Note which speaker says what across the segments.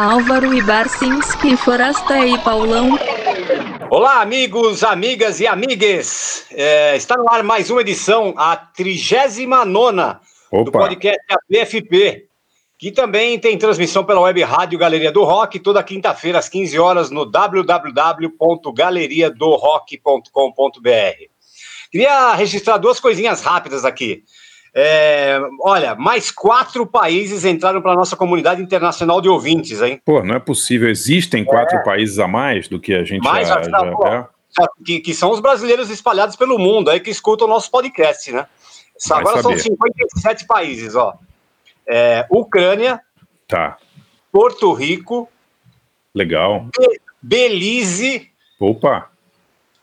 Speaker 1: Álvaro e Barcinski, Forasta e Paulão.
Speaker 2: Olá, amigos, amigas e amigues. É, está no ar mais uma edição, a 39 do podcast ABFP, que também tem transmissão pela web rádio Galeria do Rock, toda quinta-feira às 15 horas no www.galeriadorock.com.br. Queria registrar duas coisinhas rápidas aqui. É, olha, mais quatro países entraram para a nossa comunidade internacional de ouvintes, hein?
Speaker 3: Pô, não é possível. Existem quatro é. países a mais do que a gente mais, já, já,
Speaker 2: pô, é? que, que, são os brasileiros espalhados pelo mundo aí que escutam o nosso podcast, né? Vai Agora saber. são 57 países, ó. É, Ucrânia,
Speaker 3: tá.
Speaker 2: Porto Rico,
Speaker 3: legal,
Speaker 2: Be Belize,
Speaker 3: opa,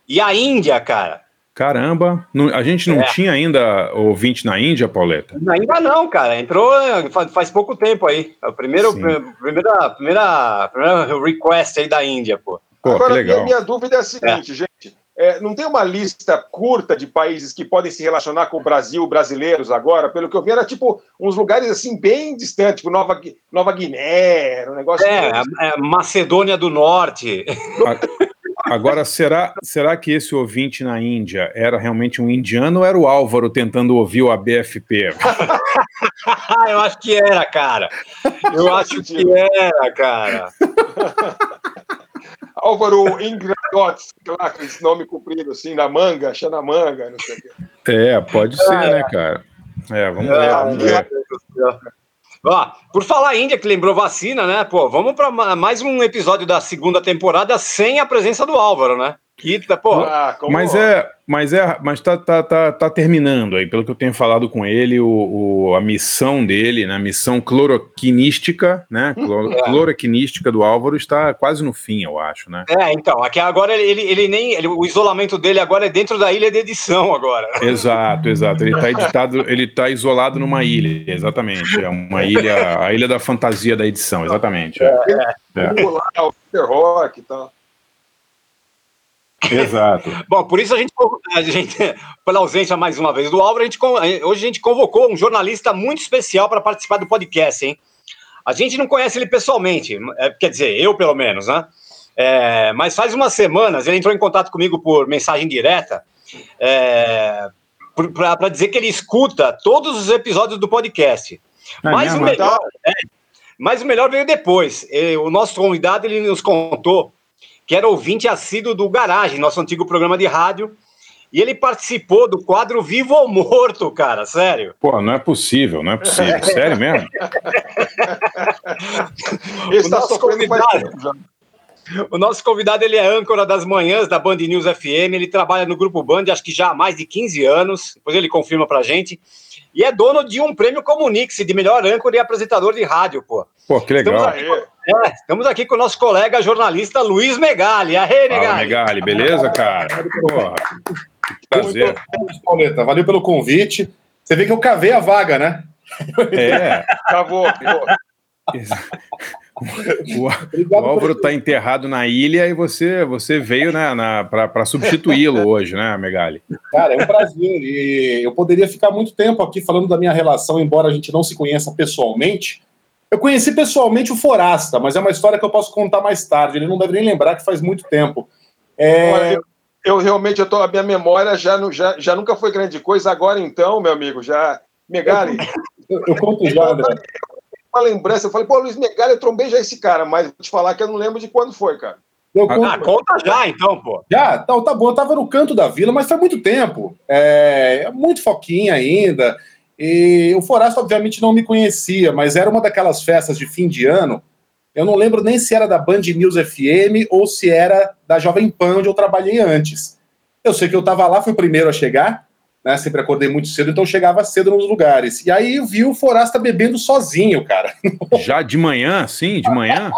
Speaker 2: e a Índia, cara.
Speaker 3: Caramba, não, a gente não é. tinha ainda ouvinte na Índia, Pauleta?
Speaker 2: Ainda não, cara. Entrou faz, faz pouco tempo aí. É o primeiro, primeira, primeira, primeira request aí da Índia, pô.
Speaker 4: pô Agora, legal. Minha, minha dúvida é a seguinte, é. gente. É, não tem uma lista curta de países que podem se relacionar com o Brasil, brasileiros agora? Pelo que eu vi, era tipo uns lugares assim bem distantes, tipo Nova, Nova Guiné, um negócio.
Speaker 2: É, assim. é Macedônia do Norte.
Speaker 3: Agora, será, será que esse ouvinte na Índia era realmente um indiano ou era o Álvaro tentando ouvir o ABFP?
Speaker 2: Eu acho que era, cara. Eu acho que era, cara.
Speaker 4: Álvaro Ingradots, lá com esse nome comprido, assim, na manga, manga, não sei o quê.
Speaker 3: É, pode ser, né, cara? É, vamos ver. Vamos ver.
Speaker 2: Por falar Índia, que lembrou vacina, né? Pô, vamos para mais um episódio da segunda temporada sem a presença do Álvaro, né? Que, pô,
Speaker 3: ah, mas é, mas é, mas tá, tá, tá, tá terminando aí, pelo que eu tenho falado com ele, o, o a missão dele, né, a missão cloroquinística, né, cloro, é. cloroquinística do Álvaro está quase no fim, eu acho, né?
Speaker 2: É, então, aqui agora ele, ele nem, ele, o isolamento dele agora é dentro da ilha de edição agora.
Speaker 3: Exato, exato, ele está editado, ele está isolado numa ilha, exatamente, é uma ilha, a ilha da fantasia da edição, exatamente. É, é.
Speaker 4: é. o rock e tal.
Speaker 3: Exato.
Speaker 2: Bom, por isso a gente, a gente, pela ausência mais uma vez do Álvaro, a gente, hoje a gente convocou um jornalista muito especial para participar do podcast, hein? A gente não conhece ele pessoalmente, é, quer dizer, eu pelo menos, né? É, mas faz umas semanas ele entrou em contato comigo por mensagem direta é, para dizer que ele escuta todos os episódios do podcast. É mas, o melhor, é, mas o melhor veio depois. O nosso convidado ele nos contou que era ouvinte assíduo do Garagem, nosso antigo programa de rádio. E ele participou do quadro Vivo ou Morto, cara, sério.
Speaker 3: Pô, não é possível, não é possível. sério mesmo?
Speaker 2: o, nosso convidado, o nosso convidado, ele é âncora das manhãs da Band News FM, ele trabalha no Grupo Band, acho que já há mais de 15 anos, depois ele confirma pra gente, e é dono de um prêmio Comunix de melhor âncora e apresentador de rádio, pô.
Speaker 3: Pô, que legal.
Speaker 2: Estamos aqui, é, estamos aqui com o nosso colega jornalista Luiz Megali. Aê, Megali. Fala,
Speaker 3: Megali, beleza, cara? Porra,
Speaker 4: prazer. Pauleta, valeu pelo convite. Você vê que eu cavei a vaga, né?
Speaker 3: É. Cavou. O, o Álvaro está enterrado na ilha e você, você veio né, para substituí-lo hoje, né, Megali?
Speaker 4: Cara, é um prazer. E eu poderia ficar muito tempo aqui falando da minha relação, embora a gente não se conheça pessoalmente. Eu conheci pessoalmente o Forasta, mas é uma história que eu posso contar mais tarde. Ele não deve nem lembrar que faz muito tempo. É... Eu, eu, realmente, eu tô, a minha memória já, já, já nunca foi grande coisa. Agora, então, meu amigo, já. Megali.
Speaker 3: Eu, eu conto já, André.
Speaker 4: Uma lembrança, eu falei, pô, Luiz Megali, eu trombei já esse cara, mas vou te falar que eu não lembro de quando foi, cara.
Speaker 2: Eu conto... Ah, conta já, então, pô.
Speaker 4: Já, tá, tá bom. Eu tava no canto da vila, mas faz muito tempo. É, muito foquinha ainda. E o Forasta, obviamente, não me conhecia, mas era uma daquelas festas de fim de ano. Eu não lembro nem se era da Band News FM ou se era da Jovem Pan, onde eu trabalhei antes. Eu sei que eu estava lá, fui o primeiro a chegar, né? Sempre acordei muito cedo, então chegava cedo nos lugares. E aí vi o Forasta bebendo sozinho, cara.
Speaker 3: Já de manhã, sim, de manhã?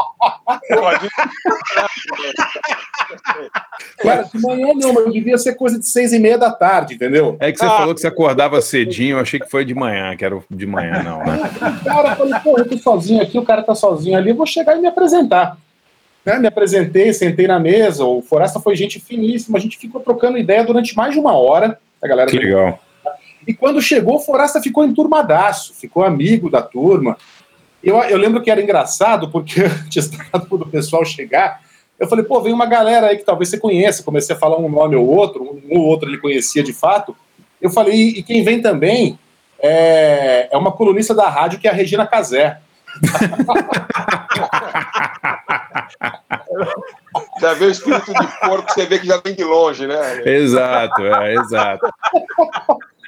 Speaker 4: cara, de manhã não, mas devia ser coisa de seis e meia da tarde, entendeu?
Speaker 3: É que você ah. falou que você acordava cedinho, eu achei que foi de manhã, que era de manhã, não, né?
Speaker 4: Cara, eu falei, pô, eu tô sozinho aqui, o cara tá sozinho ali, eu vou chegar e me apresentar. Né, me apresentei, sentei na mesa, o Forasta foi gente finíssima, a gente ficou trocando ideia durante mais de uma hora. A galera
Speaker 3: que legal.
Speaker 4: E quando chegou, o Forasta ficou enturmadaço, ficou amigo da turma. Eu, eu lembro que era engraçado, porque antes do pessoal chegar, eu falei, pô, vem uma galera aí que talvez você conheça. Comecei a falar um nome ou outro, um ou outro ele conhecia de fato. Eu falei, e quem vem também é, é uma colunista da rádio que é a Regina Casé.
Speaker 5: já vê o espírito de porco, você vê que já vem de longe, né?
Speaker 3: Exato, é, exato.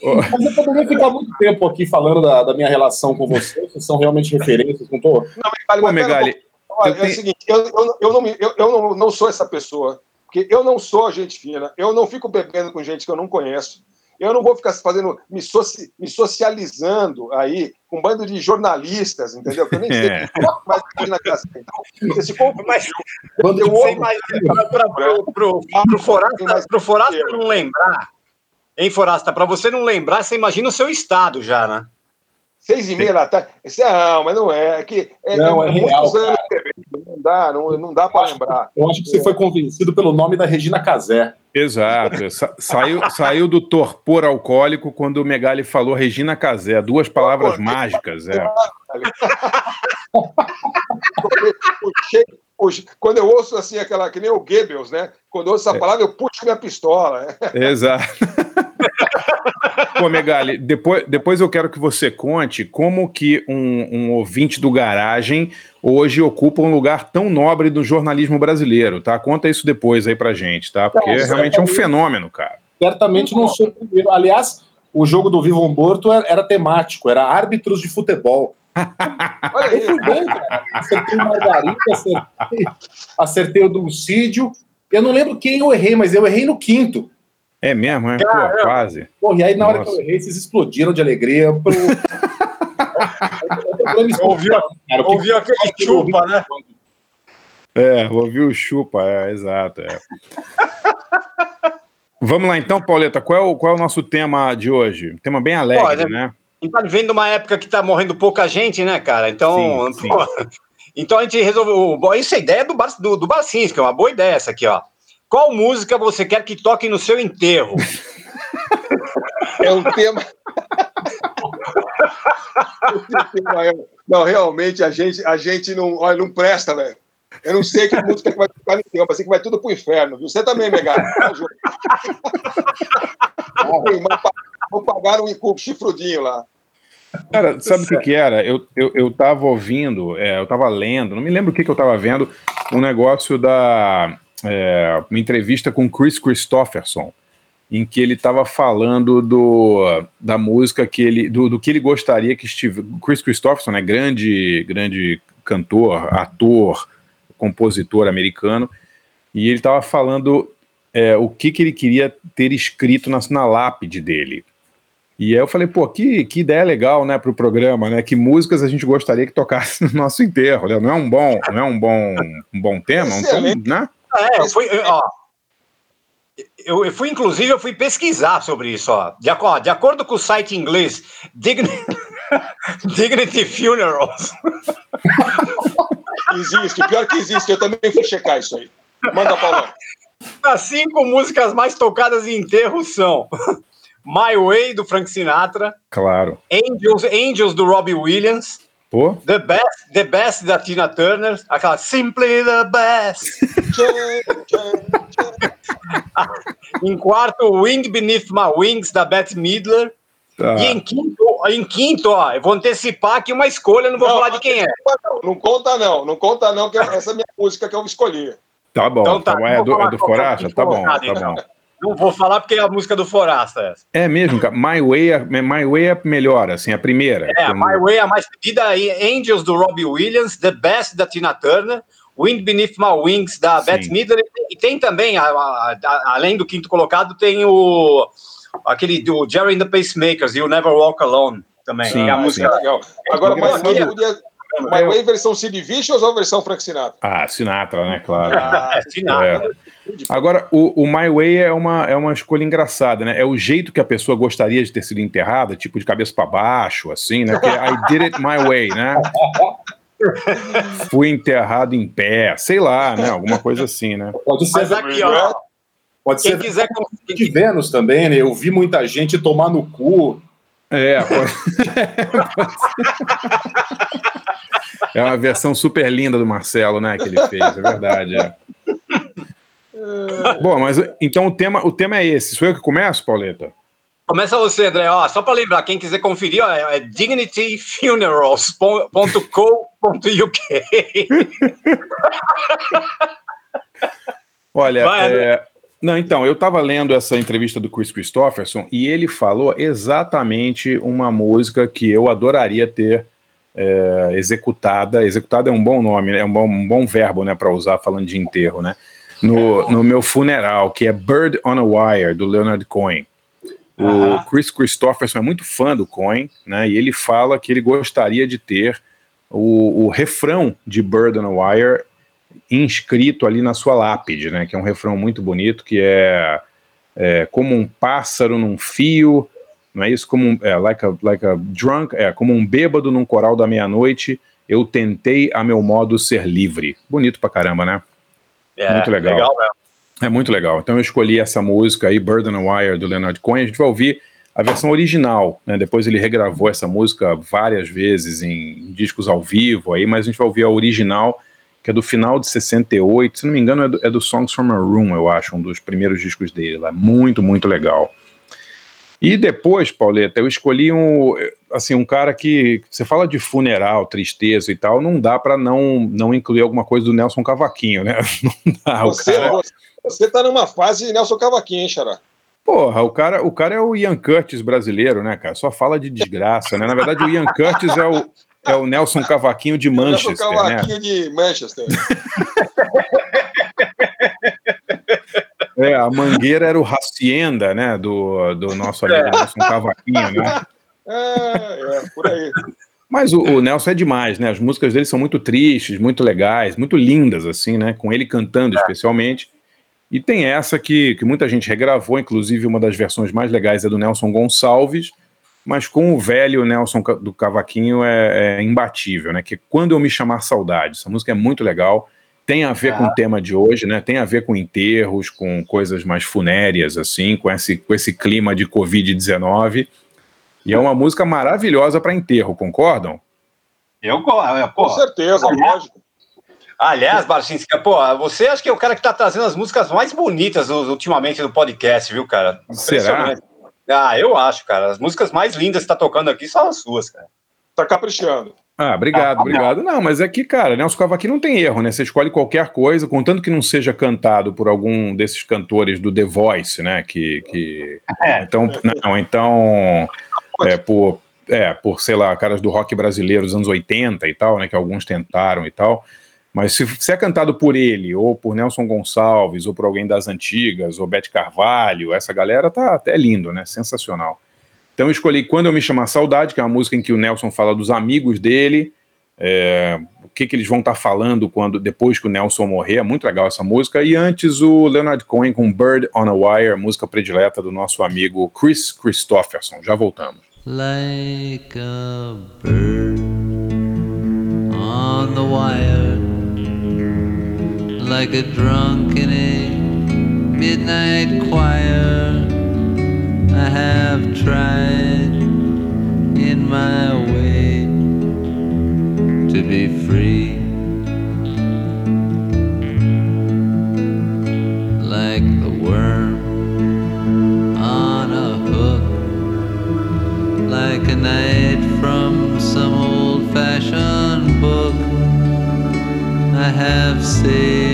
Speaker 4: Mas eu poderia ficar muito tempo aqui falando da, da minha relação com vocês, vocês são realmente referências, não tô?
Speaker 3: Não, Megali, Pô, Megali
Speaker 5: olha, é o seguinte, eu, eu, eu, não, eu, eu não, não sou essa pessoa, porque eu não sou gente fina, eu não fico bebendo com gente que eu não conheço, eu não vou ficar fazendo, me, soci, me socializando aí com um bando de jornalistas, entendeu? Que eu nem sei é. mais na casa. Então, esse povo, mas
Speaker 2: quando eu você imagina para o Forasta, Forasta não lembrar, hein, Forasta, para você não lembrar, você imagina o seu estado já, né?
Speaker 5: Seis e meia da tarde. Não, mas não é. É que é,
Speaker 4: não, é, é real, anos
Speaker 5: não dá, não, não dá para lembrar.
Speaker 4: Eu acho que você foi convencido pelo nome da Regina Casé.
Speaker 3: Exato. Sa saiu, saiu do torpor alcoólico quando o Megali falou Regina Casé, duas palavras mágicas. É.
Speaker 5: Quando eu ouço assim, aquela que nem o Goebbels, né? Quando eu ouço essa é. palavra, eu puxo minha pistola.
Speaker 3: Exato. Pô, Megali, depois, depois eu quero que você conte como que um, um ouvinte do Garagem hoje ocupa um lugar tão nobre do jornalismo brasileiro, tá? Conta isso depois aí pra gente, tá? Porque é, realmente é um fenômeno, cara.
Speaker 4: Certamente não sou o primeiro. Aliás, o jogo do Vivo Humberto era, era temático, era árbitros de futebol. Olha eu fui bem, cara. Acertei o Margarida, acertei, acertei o Dulcídio. Eu não lembro quem eu errei, mas eu errei no quinto.
Speaker 3: É mesmo, é? Pô, quase.
Speaker 4: Pô, e aí na Nossa. hora que eu errei, vocês explodiram de alegria. Pro...
Speaker 2: ouviu, ouviu aquele chupa, né?
Speaker 3: É, ouviu o chupa, é, exato. É. Vamos lá então, Pauleta, qual é, o, qual é o nosso tema de hoje? tema bem alegre, Olha, né?
Speaker 2: A gente tá vivendo uma época que tá morrendo pouca gente, né, cara? Então, sim, sim. então a gente resolveu. Isso é ideia do, do, do Barcinski, é uma boa ideia essa aqui, ó. Qual música você quer que toque no seu enterro?
Speaker 5: É um tema. não, realmente a gente, a gente não, olha, não presta, velho. Eu não sei que música que vai tocar no enterro, sei que vai tudo pro inferno. Você também, Megara. Vou pagar um chifrudinho lá.
Speaker 3: Cara, sabe o que, que era? Eu, eu, eu tava ouvindo, é, eu tava lendo, não me lembro o que, que eu tava vendo, um negócio da é, uma entrevista com Chris Christopherson, em que ele estava falando do, da música que ele, do, do que ele gostaria que estivesse. Chris Christopherson, né, grande, grande cantor, ator, compositor americano, e ele estava falando é, o que, que ele queria ter escrito na, na lápide dele. E aí eu falei, pô, que, que ideia legal, né, para o programa, né? Que músicas a gente gostaria que tocasse no nosso enterro, né? Não é um bom, não é um bom, um bom tema, um tom, né?
Speaker 2: É, eu fui, ó, eu, eu, fui, inclusive, eu fui pesquisar sobre isso, ó. De, ó, de acordo com o site inglês Dignity, Dignity Funerals.
Speaker 5: Existe, pior que existe, eu também fui checar isso aí. Manda Paulo.
Speaker 2: As cinco músicas mais tocadas em enterro são My Way, do Frank Sinatra.
Speaker 3: Claro.
Speaker 2: Angels, Angels do Robbie Williams.
Speaker 3: Pô.
Speaker 2: The Best, The Best da Tina Turner, aquela Simply the Best. em quarto, Wind Beneath My Wings da Beth Midler. Tá. E em quinto, em quinto, ó, eu vou antecipar aqui uma escolha, não vou não, falar de quem é.
Speaker 5: Não conta, não, não conta, não, que essa é a minha música que eu escolhi.
Speaker 3: Tá bom, então, tá, bom. É do, é do Foracha? Tá bom, tá então. bom.
Speaker 2: Não vou falar porque é a música do Forasta.
Speaker 3: É mesmo, cara. My Way, é, My Way é melhor, assim, a primeira.
Speaker 2: É, My Way é a mais pedida. Angels do Robbie Williams, The Best da Tina Turner, Wind Beneath My Wings da Sim. Beth Midler. E tem também, a, a, a, além do quinto colocado, tem o aquele do Jerry and the Pacemakers, You Never Walk Alone também.
Speaker 5: Sim, é a música sim. legal. Agora, mas, mas podia, My Way versão Sid Vicious ou versão Frank Sinatra?
Speaker 3: Ah, Sinatra, né? Claro. Ah, Sinatra. É. Agora, o, o, My Way é uma, é uma escolha engraçada, né? É o jeito que a pessoa gostaria de ter sido enterrada, tipo de cabeça para baixo, assim, né? Porque I did it my way, né? Fui enterrado em pé, sei lá, né? Alguma coisa assim, né?
Speaker 2: Pode ser Mas aqui, ó.
Speaker 4: Pode Quem ser quiser de Vênus também, né? Eu vi muita gente tomar no cu.
Speaker 3: É, pode... É uma versão super linda do Marcelo, né? Que ele fez, é verdade. É. Bom, mas então o tema, o tema é esse. Sou eu que começo, Pauleta?
Speaker 2: Começa você, André. Ó, só para lembrar, quem quiser conferir, ó, é dignityfunerals.co.uk.
Speaker 3: Olha, Vai, é, não, então, eu estava lendo essa entrevista do Chris Christopherson e ele falou exatamente uma música que eu adoraria ter é, executada. Executada é um bom nome, é um bom, um bom verbo, né, para usar falando de enterro, né? No, no meu funeral, que é Bird on a Wire, do Leonard Cohen. O Chris Christopherson é muito fã do Cohen, né? E ele fala que ele gostaria de ter o, o refrão de Bird on a Wire inscrito ali na sua lápide, né? Que é um refrão muito bonito, que é, é como um pássaro num fio, não é isso? Como um, é, like a, like a drunk, é como um bêbado num coral da meia-noite. Eu tentei a meu modo ser livre. Bonito pra caramba, né?
Speaker 2: É, muito legal. legal né?
Speaker 3: É muito legal. Então eu escolhi essa música aí, Bird on a Wire, do Leonard Cohen. A gente vai ouvir a versão original, né? Depois ele regravou essa música várias vezes em discos ao vivo aí, mas a gente vai ouvir a original, que é do final de 68, se não me engano é do, é do Songs from a Room, eu acho, um dos primeiros discos dele lá. Muito, muito legal. E depois, Pauleta, eu escolhi um, assim, um cara que você fala de funeral, tristeza e tal, não dá para não não incluir alguma coisa do Nelson Cavaquinho, né? Não dá.
Speaker 5: Você, cara... Você tá numa fase de Nelson Cavaquinho, hein, Xará?
Speaker 3: Porra, o cara, o cara é o Ian Curtis brasileiro, né, cara? Só fala de desgraça, né? Na verdade, o Ian Curtis é o, é o Nelson Cavaquinho de Manchester. Nelson
Speaker 5: né? Cavaquinho né? de Manchester.
Speaker 3: É, a Mangueira era o Hacienda, né? Do, do nosso amigo é. Nelson Cavaquinho, né?
Speaker 5: É, é, por aí.
Speaker 3: Mas o, o, Nelson é demais, né? As músicas dele são muito tristes, muito legais, muito lindas, assim, né? Com ele cantando é. especialmente. E tem essa que, que muita gente regravou, inclusive uma das versões mais legais é do Nelson Gonçalves, mas com o velho Nelson do Cavaquinho é, é imbatível, né? Que é Quando Eu Me Chamar Saudade. Essa música é muito legal, tem a ver com o tema de hoje, né? Tem a ver com enterros, com coisas mais funéreas, assim, com esse, com esse clima de Covid-19. E é uma música maravilhosa para enterro, concordam?
Speaker 2: Eu, eu
Speaker 5: com certeza, lógico.
Speaker 2: Aliás, Barcinski, pô, você acha que é o cara que tá trazendo as músicas mais bonitas ultimamente no podcast, viu, cara?
Speaker 3: Será?
Speaker 2: Ah, eu acho, cara. As músicas mais lindas que tá tocando aqui são as suas, cara.
Speaker 5: Tá caprichando.
Speaker 3: Ah, obrigado, ah, obrigado. Não, mas é que, cara, Nelson Cavaquinho não tem erro, né? Você escolhe qualquer coisa, contanto que não seja cantado por algum desses cantores do The Voice, né? Que, que... É. Então, não, então, é, por, é, por, sei lá, caras do rock brasileiro dos anos 80 e tal, né? Que alguns tentaram e tal. Mas se, se, é cantado por ele, ou por Nelson Gonçalves, ou por alguém das antigas, ou Bete Carvalho, essa galera tá até lindo, né? Sensacional. Então eu escolhi Quando Eu Me Chamar Saudade, que é uma música em que o Nelson fala dos amigos dele, é, o que, que eles vão estar tá falando quando depois que o Nelson morrer, é muito legal essa música. E antes o Leonard Cohen com Bird on a Wire, música predileta do nosso amigo Chris Christopherson. Já voltamos. Like a bird on the wire like a drunk in a midnight choir. I have tried in my way to be free. Like the worm on a hook, like a night from some old fashioned book. I have saved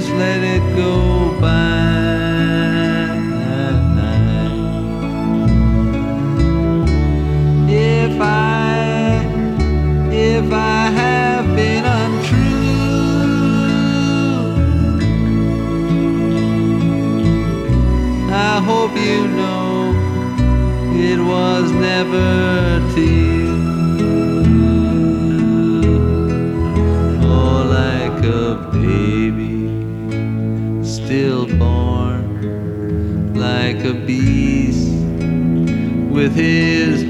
Speaker 3: just let it go by. if I if I have been untrue. I hope you know it was never to
Speaker 6: with his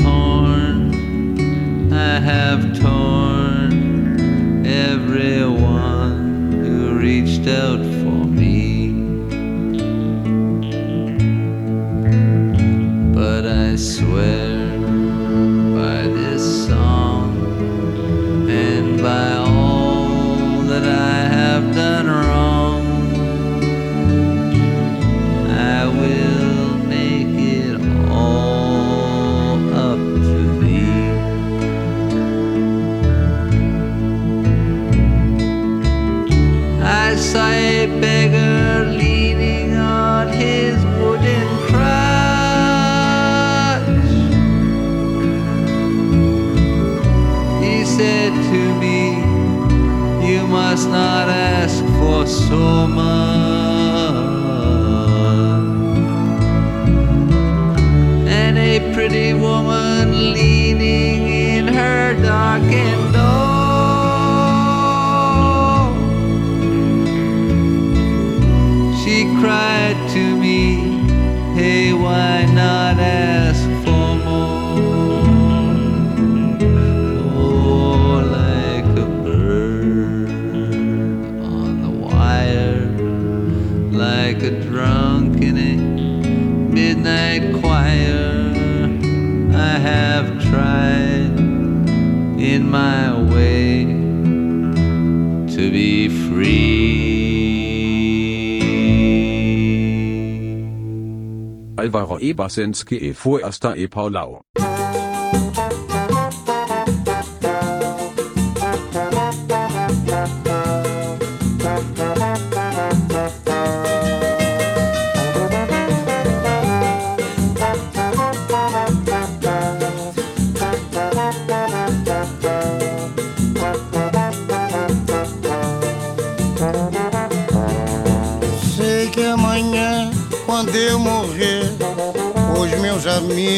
Speaker 7: Alvaro Ebersenski e Fuersta e Paulau.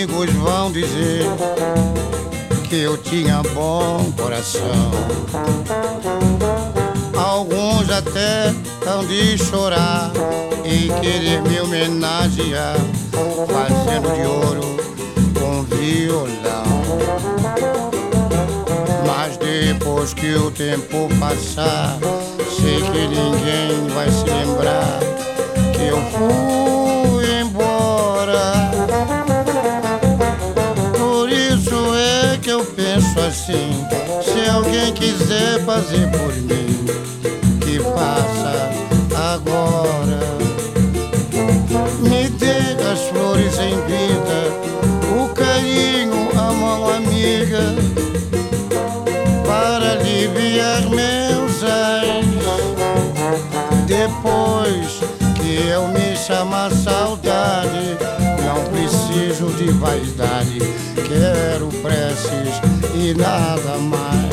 Speaker 8: Amigos vão dizer que eu tinha bom coração. Alguns até hão de chorar e querer me homenagear, fazendo de ouro um violão. Mas depois que o tempo passar, sei que ninguém vai se lembrar que eu fui quiser fazer por mim, que faça agora. Me dê as flores em vida, o carinho, a mão amiga para aliviar meus ais. Depois que eu me chamar saudade, não preciso de vaidade, quero preces e nada mais.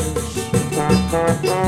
Speaker 8: Sei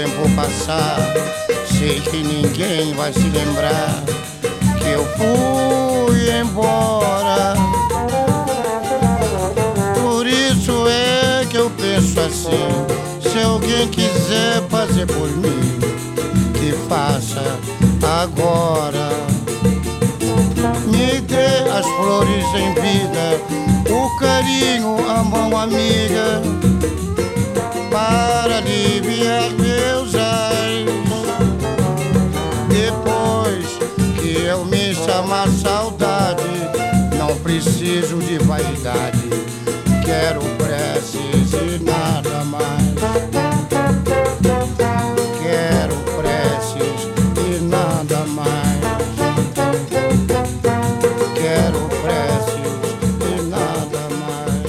Speaker 8: tempo passar, sei que ninguém vai se lembrar que eu fui embora. Por isso é que eu penso assim: se alguém quiser fazer por mim, que faça agora. Me dê as flores em vida, o carinho, a mão amiga uma saudade. Não preciso de vaidade, quero preces e nada mais. Quero preces e nada mais. Quero preces e nada mais.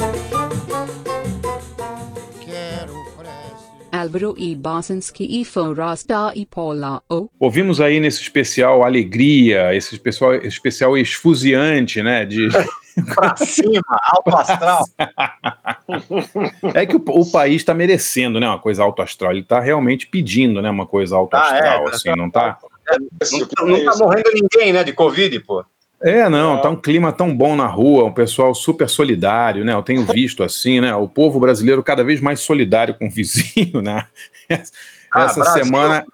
Speaker 8: Quero preces.
Speaker 9: Álvaro e Bosanski e Forosta e Paula O.
Speaker 3: Ouvimos aí nesse especial Alegria, esse especial, especial esfuziante, né? De...
Speaker 2: pra cima, alto astral.
Speaker 3: é que o, o país está merecendo, né? Uma coisa alto astral. Ele está realmente pedindo, né? Uma coisa alto
Speaker 2: Ah,
Speaker 3: astral,
Speaker 2: é,
Speaker 3: assim, não tá?
Speaker 2: Não, tá- não tá morrendo ninguém, né, de Covid, pô.
Speaker 3: É, não, tá um clima tão bom na rua, um pessoal super solidário, né? Eu tenho visto assim, né? O povo brasileiro cada vez mais solidário com o vizinho, né? Essa
Speaker 2: Ah,
Speaker 3: essa
Speaker 2: Brasil.
Speaker 3: semana,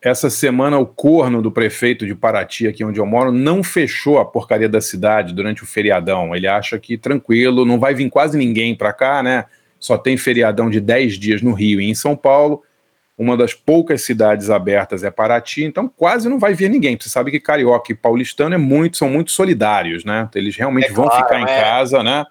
Speaker 3: essa semana o corno do prefeito de Paraty, aqui onde eu moro, não fechou a porcaria da cidade durante o feriadão. Ele acha que tranquilo, não vai vir quase ninguém para cá, né? Só tem feriadão de 10 dias no Rio e em São Paulo. Uma das poucas cidades abertas é Paraty, então quase não vai vir ninguém. Você sabe que carioca e paulistano é muito, são muito solidários, né? Eles realmente
Speaker 2: É
Speaker 3: vão
Speaker 2: claro,
Speaker 3: ficar em
Speaker 2: é.
Speaker 3: casa, né?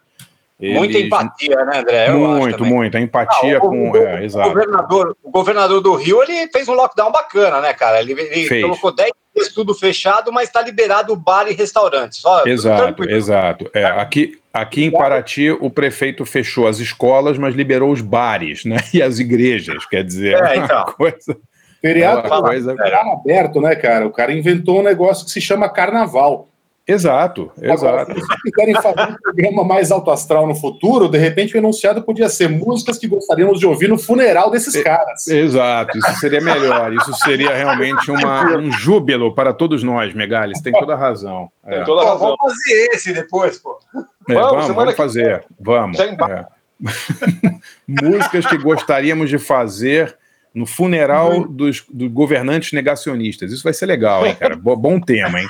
Speaker 2: Muita empatia, né, André? Eu
Speaker 3: Muito, muito. A empatia
Speaker 2: Ah, o-
Speaker 3: com.
Speaker 2: o,
Speaker 3: é,
Speaker 2: o
Speaker 3: exato.
Speaker 2: governador, o governador do Rio ele fez um lockdown bacana, né, cara? Ele, ele
Speaker 3: Fez.
Speaker 2: colocou 10 dias tudo fechado, mas está liberado bar e restaurante. Só
Speaker 3: Exato, exato. É, aqui, aqui em Paraty, o prefeito fechou as escolas, mas liberou os bares, né? E as igrejas, quer dizer.
Speaker 2: É, então.
Speaker 3: coisa.
Speaker 4: Feriado,
Speaker 3: É coisa-
Speaker 4: feriado aberto, né, cara? O cara inventou um negócio que se chama carnaval.
Speaker 3: Exato,
Speaker 4: Agora,
Speaker 3: exato.
Speaker 4: se vocês quiserem fazer um programa mais alto astral no futuro, de repente o enunciado podia ser músicas que gostaríamos de ouvir no funeral desses caras.
Speaker 3: Exato, isso seria melhor. Isso seria realmente uma- um júbilo para todos nós, Megali. Você tem toda a razão. É.
Speaker 5: Tem toda a
Speaker 2: Pô,
Speaker 5: razão.
Speaker 2: vamos fazer esse depois, pô.
Speaker 3: É,
Speaker 5: Vamos,
Speaker 3: vamos, vamos
Speaker 5: que
Speaker 3: fazer. Vamos. É. Músicas que gostaríamos de fazer no funeral dos, dos governantes negacionistas. Isso vai ser legal, hein, cara? Bo- bom tema, hein?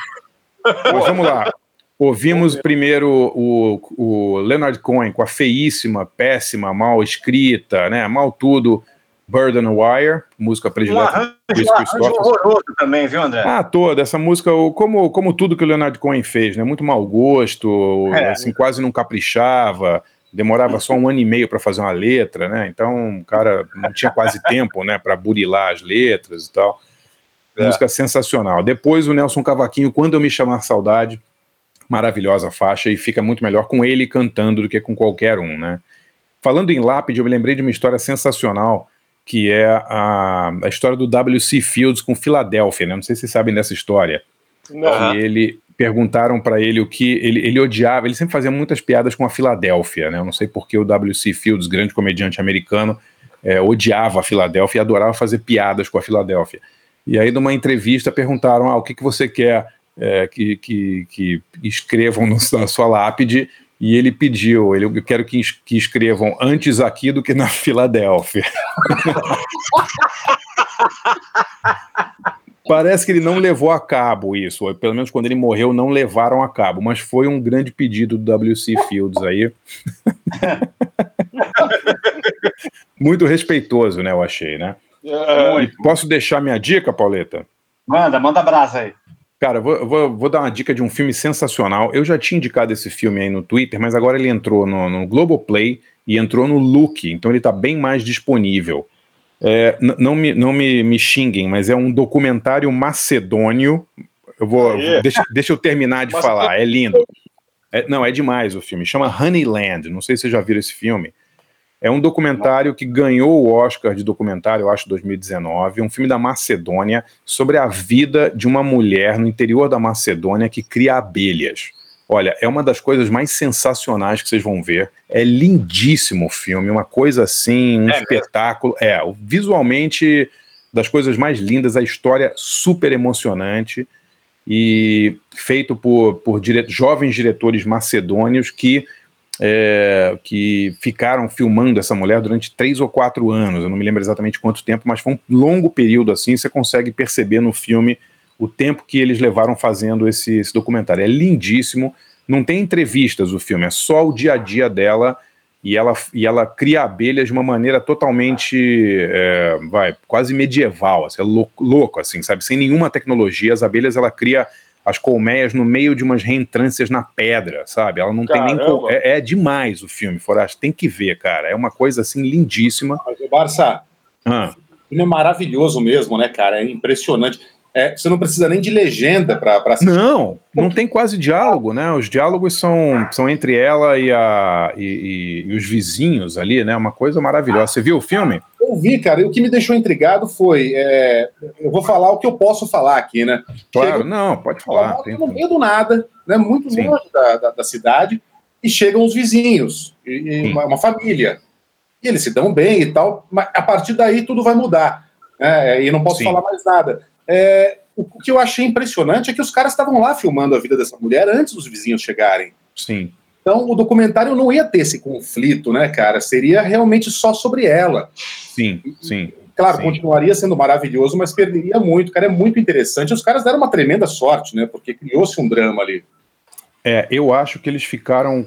Speaker 3: Mas vamos lá. Ouvimos primeiro o, o Leonard Cohen com a feíssima, péssima, mal escrita, né? Mal tudo. Bird on Wire, música predileta
Speaker 2: um arranjo horroroso também, viu, André?
Speaker 3: Ah, toda essa música, como, como tudo que o Leonard Cohen fez, né? Muito mau gosto,
Speaker 2: É.
Speaker 3: assim, quase não caprichava, demorava só um ano e meio para fazer uma letra, né? Então, o cara não tinha quase tempo, né, para burilar as letras e tal.
Speaker 2: É.
Speaker 3: Música sensacional. Depois o Nelson Cavaquinho, Quando Eu Me Chamar Saudade, maravilhosa faixa e fica muito melhor com ele cantando do que com qualquer um, né? Falando em lápide, eu me lembrei de uma história sensacional que é a, a história do W.C. Fields com Filadélfia, né? Não sei se vocês sabem dessa história.
Speaker 5: Não.
Speaker 3: Que ele perguntaram para ele o que ele, ele odiava. Ele sempre fazia muitas piadas com a Filadélfia, né? Eu não sei porque o W.C. Fields, grande comediante americano, é, odiava a Filadélfia e adorava fazer piadas com a Filadélfia. E aí, numa entrevista, perguntaram: ah, o que, que você quer é, que, que, que escrevam no- na sua lápide? E ele pediu: ele, eu quero que, que escrevam antes aqui do que na Filadélfia. Parece que ele não levou a cabo isso, ou pelo menos quando ele morreu, não levaram a cabo, mas foi um grande pedido do W.C. Fields aí. Muito respeitoso, né? Eu achei, né? Posso deixar minha dica, Pauleta?
Speaker 2: Manda, manda brasa aí.
Speaker 3: Cara, vou, vou, vou dar uma dica de um filme sensacional. Eu já tinha indicado esse filme aí no Twitter, mas agora ele entrou no, no Globoplay e entrou no Look, então ele está bem mais disponível. É, não me, não me, me xinguem, mas é um documentário macedônio. Eu vou.
Speaker 5: Aê.
Speaker 3: Deixa, deixa eu terminar de falar, é lindo. É, não, é demais o filme. Chama Honeyland. Não sei se vocês já viram esse filme. É um documentário que ganhou o Oscar de documentário, eu acho, 2019. Um filme da Macedônia sobre a vida de uma mulher no interior da Macedônia que cria abelhas. Olha, é uma das coisas mais sensacionais que vocês vão ver. É lindíssimo o filme, uma coisa assim, um
Speaker 2: É
Speaker 3: espetáculo. É, visualmente das coisas mais lindas, a história super emocionante e feito por, por dire- jovens diretores macedônios que é, que ficaram filmando essa mulher durante três ou quatro anos. Eu não me lembro exatamente quanto tempo, mas foi um longo período assim. Você consegue perceber no filme o tempo que eles levaram fazendo esse, esse documentário. É lindíssimo. Não tem entrevistas o filme, é só o dia a dia dela e ela, e ela cria abelhas de uma maneira totalmente, é, vai, quase medieval, assim, é louco, louco, assim, sabe? Sem nenhuma tecnologia, as abelhas ela cria as colmeias no meio de umas reentrâncias na pedra, sabe? Ela não tem nem.
Speaker 5: Caramba.
Speaker 3: col- É, é demais o filme, Forasta. Tem que ver, cara. É uma coisa assim lindíssima.
Speaker 4: Mas, Barça,
Speaker 3: Ah,
Speaker 4: o filme é maravilhoso mesmo, né, cara? É impressionante. É, você não precisa nem de legenda para assistir.
Speaker 3: Não, não tem quase diálogo, né? Os diálogos são, são entre ela e, a, e, e- e os vizinhos ali, né? Uma coisa maravilhosa. Você viu o filme?
Speaker 4: Eu vi, cara, e o que me deixou intrigado foi. é, eu vou falar o que eu posso falar aqui, né?
Speaker 3: Claro, não, pode falar. tem-
Speaker 4: no meio do nada, né? Muito
Speaker 3: Sim.
Speaker 4: longe da, da, da cidade, e chegam os vizinhos, e, uma, uma família. E eles se dão bem e tal, mas a partir daí tudo vai mudar. Né? E não posso
Speaker 3: Sim.
Speaker 4: falar mais nada. É, o, o que eu achei impressionante é que os caras estavam lá filmando a vida dessa mulher antes dos vizinhos chegarem.
Speaker 3: Sim.
Speaker 4: Então o documentário não ia ter esse conflito, né, cara? Seria realmente só sobre ela.
Speaker 3: Sim, sim.
Speaker 4: Claro,
Speaker 3: Sim.
Speaker 4: continuaria sendo maravilhoso, mas perderia muito. Cara, é muito interessante. Os caras deram uma tremenda sorte, né? Porque criou-se um drama ali.
Speaker 3: É, eu acho que eles ficaram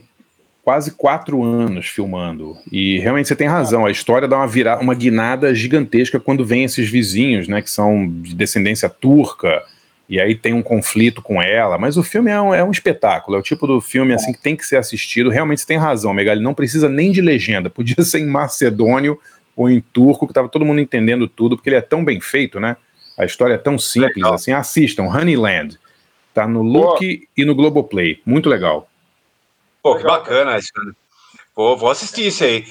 Speaker 3: quase quatro anos filmando. E realmente você tem razão, a história dá uma, vira, uma guinada gigantesca quando vem esses vizinhos, né, que são de descendência turca, e aí tem um conflito com ela. Mas o filme é um, é um espetáculo, é o tipo do filme assim que tem que ser assistido. Realmente você tem razão, Megali, não precisa nem de legenda, podia ser em macedônio ou em turco, que tava todo mundo entendendo tudo, porque ele é tão bem feito, né? A história é tão simples
Speaker 2: Legal.
Speaker 3: assim. Assistam, Honeyland. Tá no Look e no Globoplay. Muito legal.
Speaker 2: Pô, que bacana isso. né? Pô, vou assistir isso aí.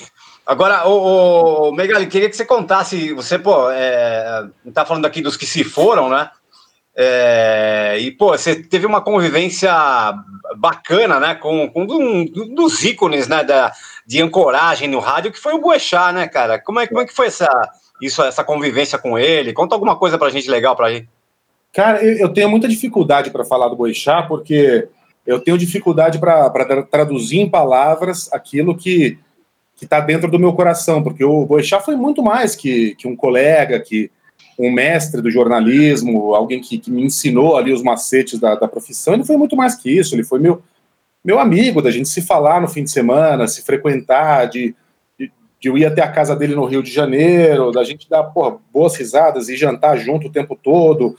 Speaker 2: Agora, o, o Megali, queria que você contasse. Você, pô, é, tá falando aqui dos que se foram, né? É, e, pô, você teve uma convivência bacana, né? Com, com um dos ícones, né? Da, de ancoragem no rádio, que foi o Boechat, né, cara? Como é, como é que foi essa, isso, essa convivência com ele? Conta alguma coisa pra gente legal pra gente.
Speaker 4: Cara, eu, eu tenho muita dificuldade para falar do Boixá, porque eu tenho dificuldade para traduzir em palavras aquilo que está dentro do meu coração, porque o Boixá foi muito mais que, que um colega, que um mestre do jornalismo, alguém que, que me ensinou ali os macetes da, da profissão. Ele foi muito mais que isso, ele foi meu, meu amigo, da gente se falar no fim de semana, se frequentar, de, de, de eu ir até a casa dele no Rio de Janeiro, da gente dar porra, boas risadas e jantar junto o tempo todo.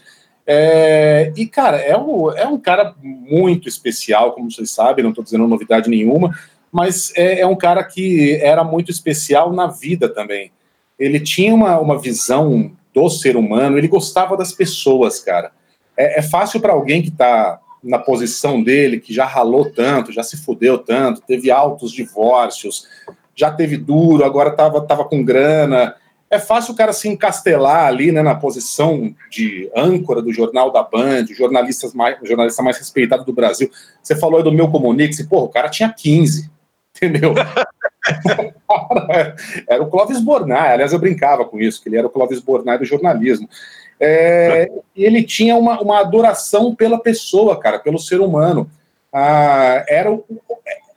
Speaker 4: É, e, cara, é um, é um cara muito especial, como vocês sabem, não estou dizendo novidade nenhuma, mas é, é, um cara que era muito especial na vida também. Ele tinha uma, uma visão do ser humano, ele gostava das pessoas, cara. É, é fácil para alguém que está na posição dele, que já ralou tanto, já se fudeu tanto, teve altos divórcios, já teve duro, agora estava tava com grana é fácil o cara se encastelar ali, né, na posição de âncora do jornal da Band, jornalistas mais, jornalista mais respeitado do Brasil. Você falou aí do meu Comunix, e, porra, o cara tinha 15, entendeu? Era o Clóvis Bornai, aliás, eu brincava com isso, que ele era o Clóvis Bornai do jornalismo. É, ele tinha uma, uma adoração pela pessoa, cara, pelo ser humano. Ah, era, o,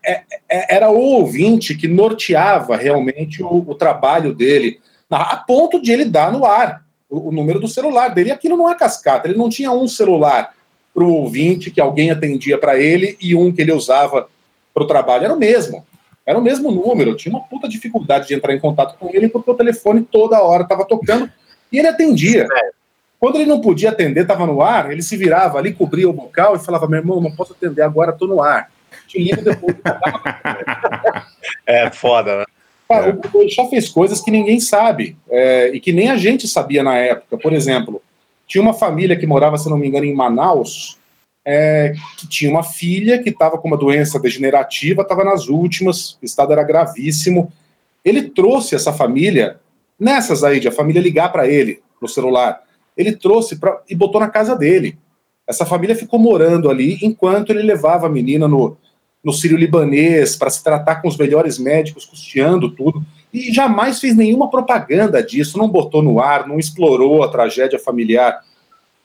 Speaker 4: é, era o ouvinte que norteava realmente o, o trabalho dele a ponto de ele dar no ar o, o, número do celular dele. E aquilo não é cascata, ele não tinha um celular para o ouvinte que alguém atendia para ele e um que ele usava para o trabalho. Era o mesmo. Era o mesmo número. Eu tinha uma puta dificuldade de entrar em contato com ele porque o telefone toda hora estava tocando e ele atendia. Quando ele não podia atender, estava no ar, ele se virava ali, cobria o bocal e falava: meu irmão, não posso atender agora, estou no ar. Te ligo depois.
Speaker 2: é foda, né?
Speaker 4: Cara, o Boechat fez coisas que ninguém sabe é, e que nem a gente sabia na época. Por exemplo, tinha uma família que morava, se não me engano, em Manaus, é, que tinha uma filha que estava com uma doença degenerativa, estava nas últimas, o estado era gravíssimo. Ele trouxe essa família, nessas aí, de a família ligar para ele no celular, ele trouxe pra, e botou na casa dele. Essa família ficou morando ali enquanto ele levava a menina no, no Sírio Libanês para se tratar com os melhores médicos, custeando tudo, e jamais fez nenhuma propaganda disso, não botou no ar, não explorou a tragédia familiar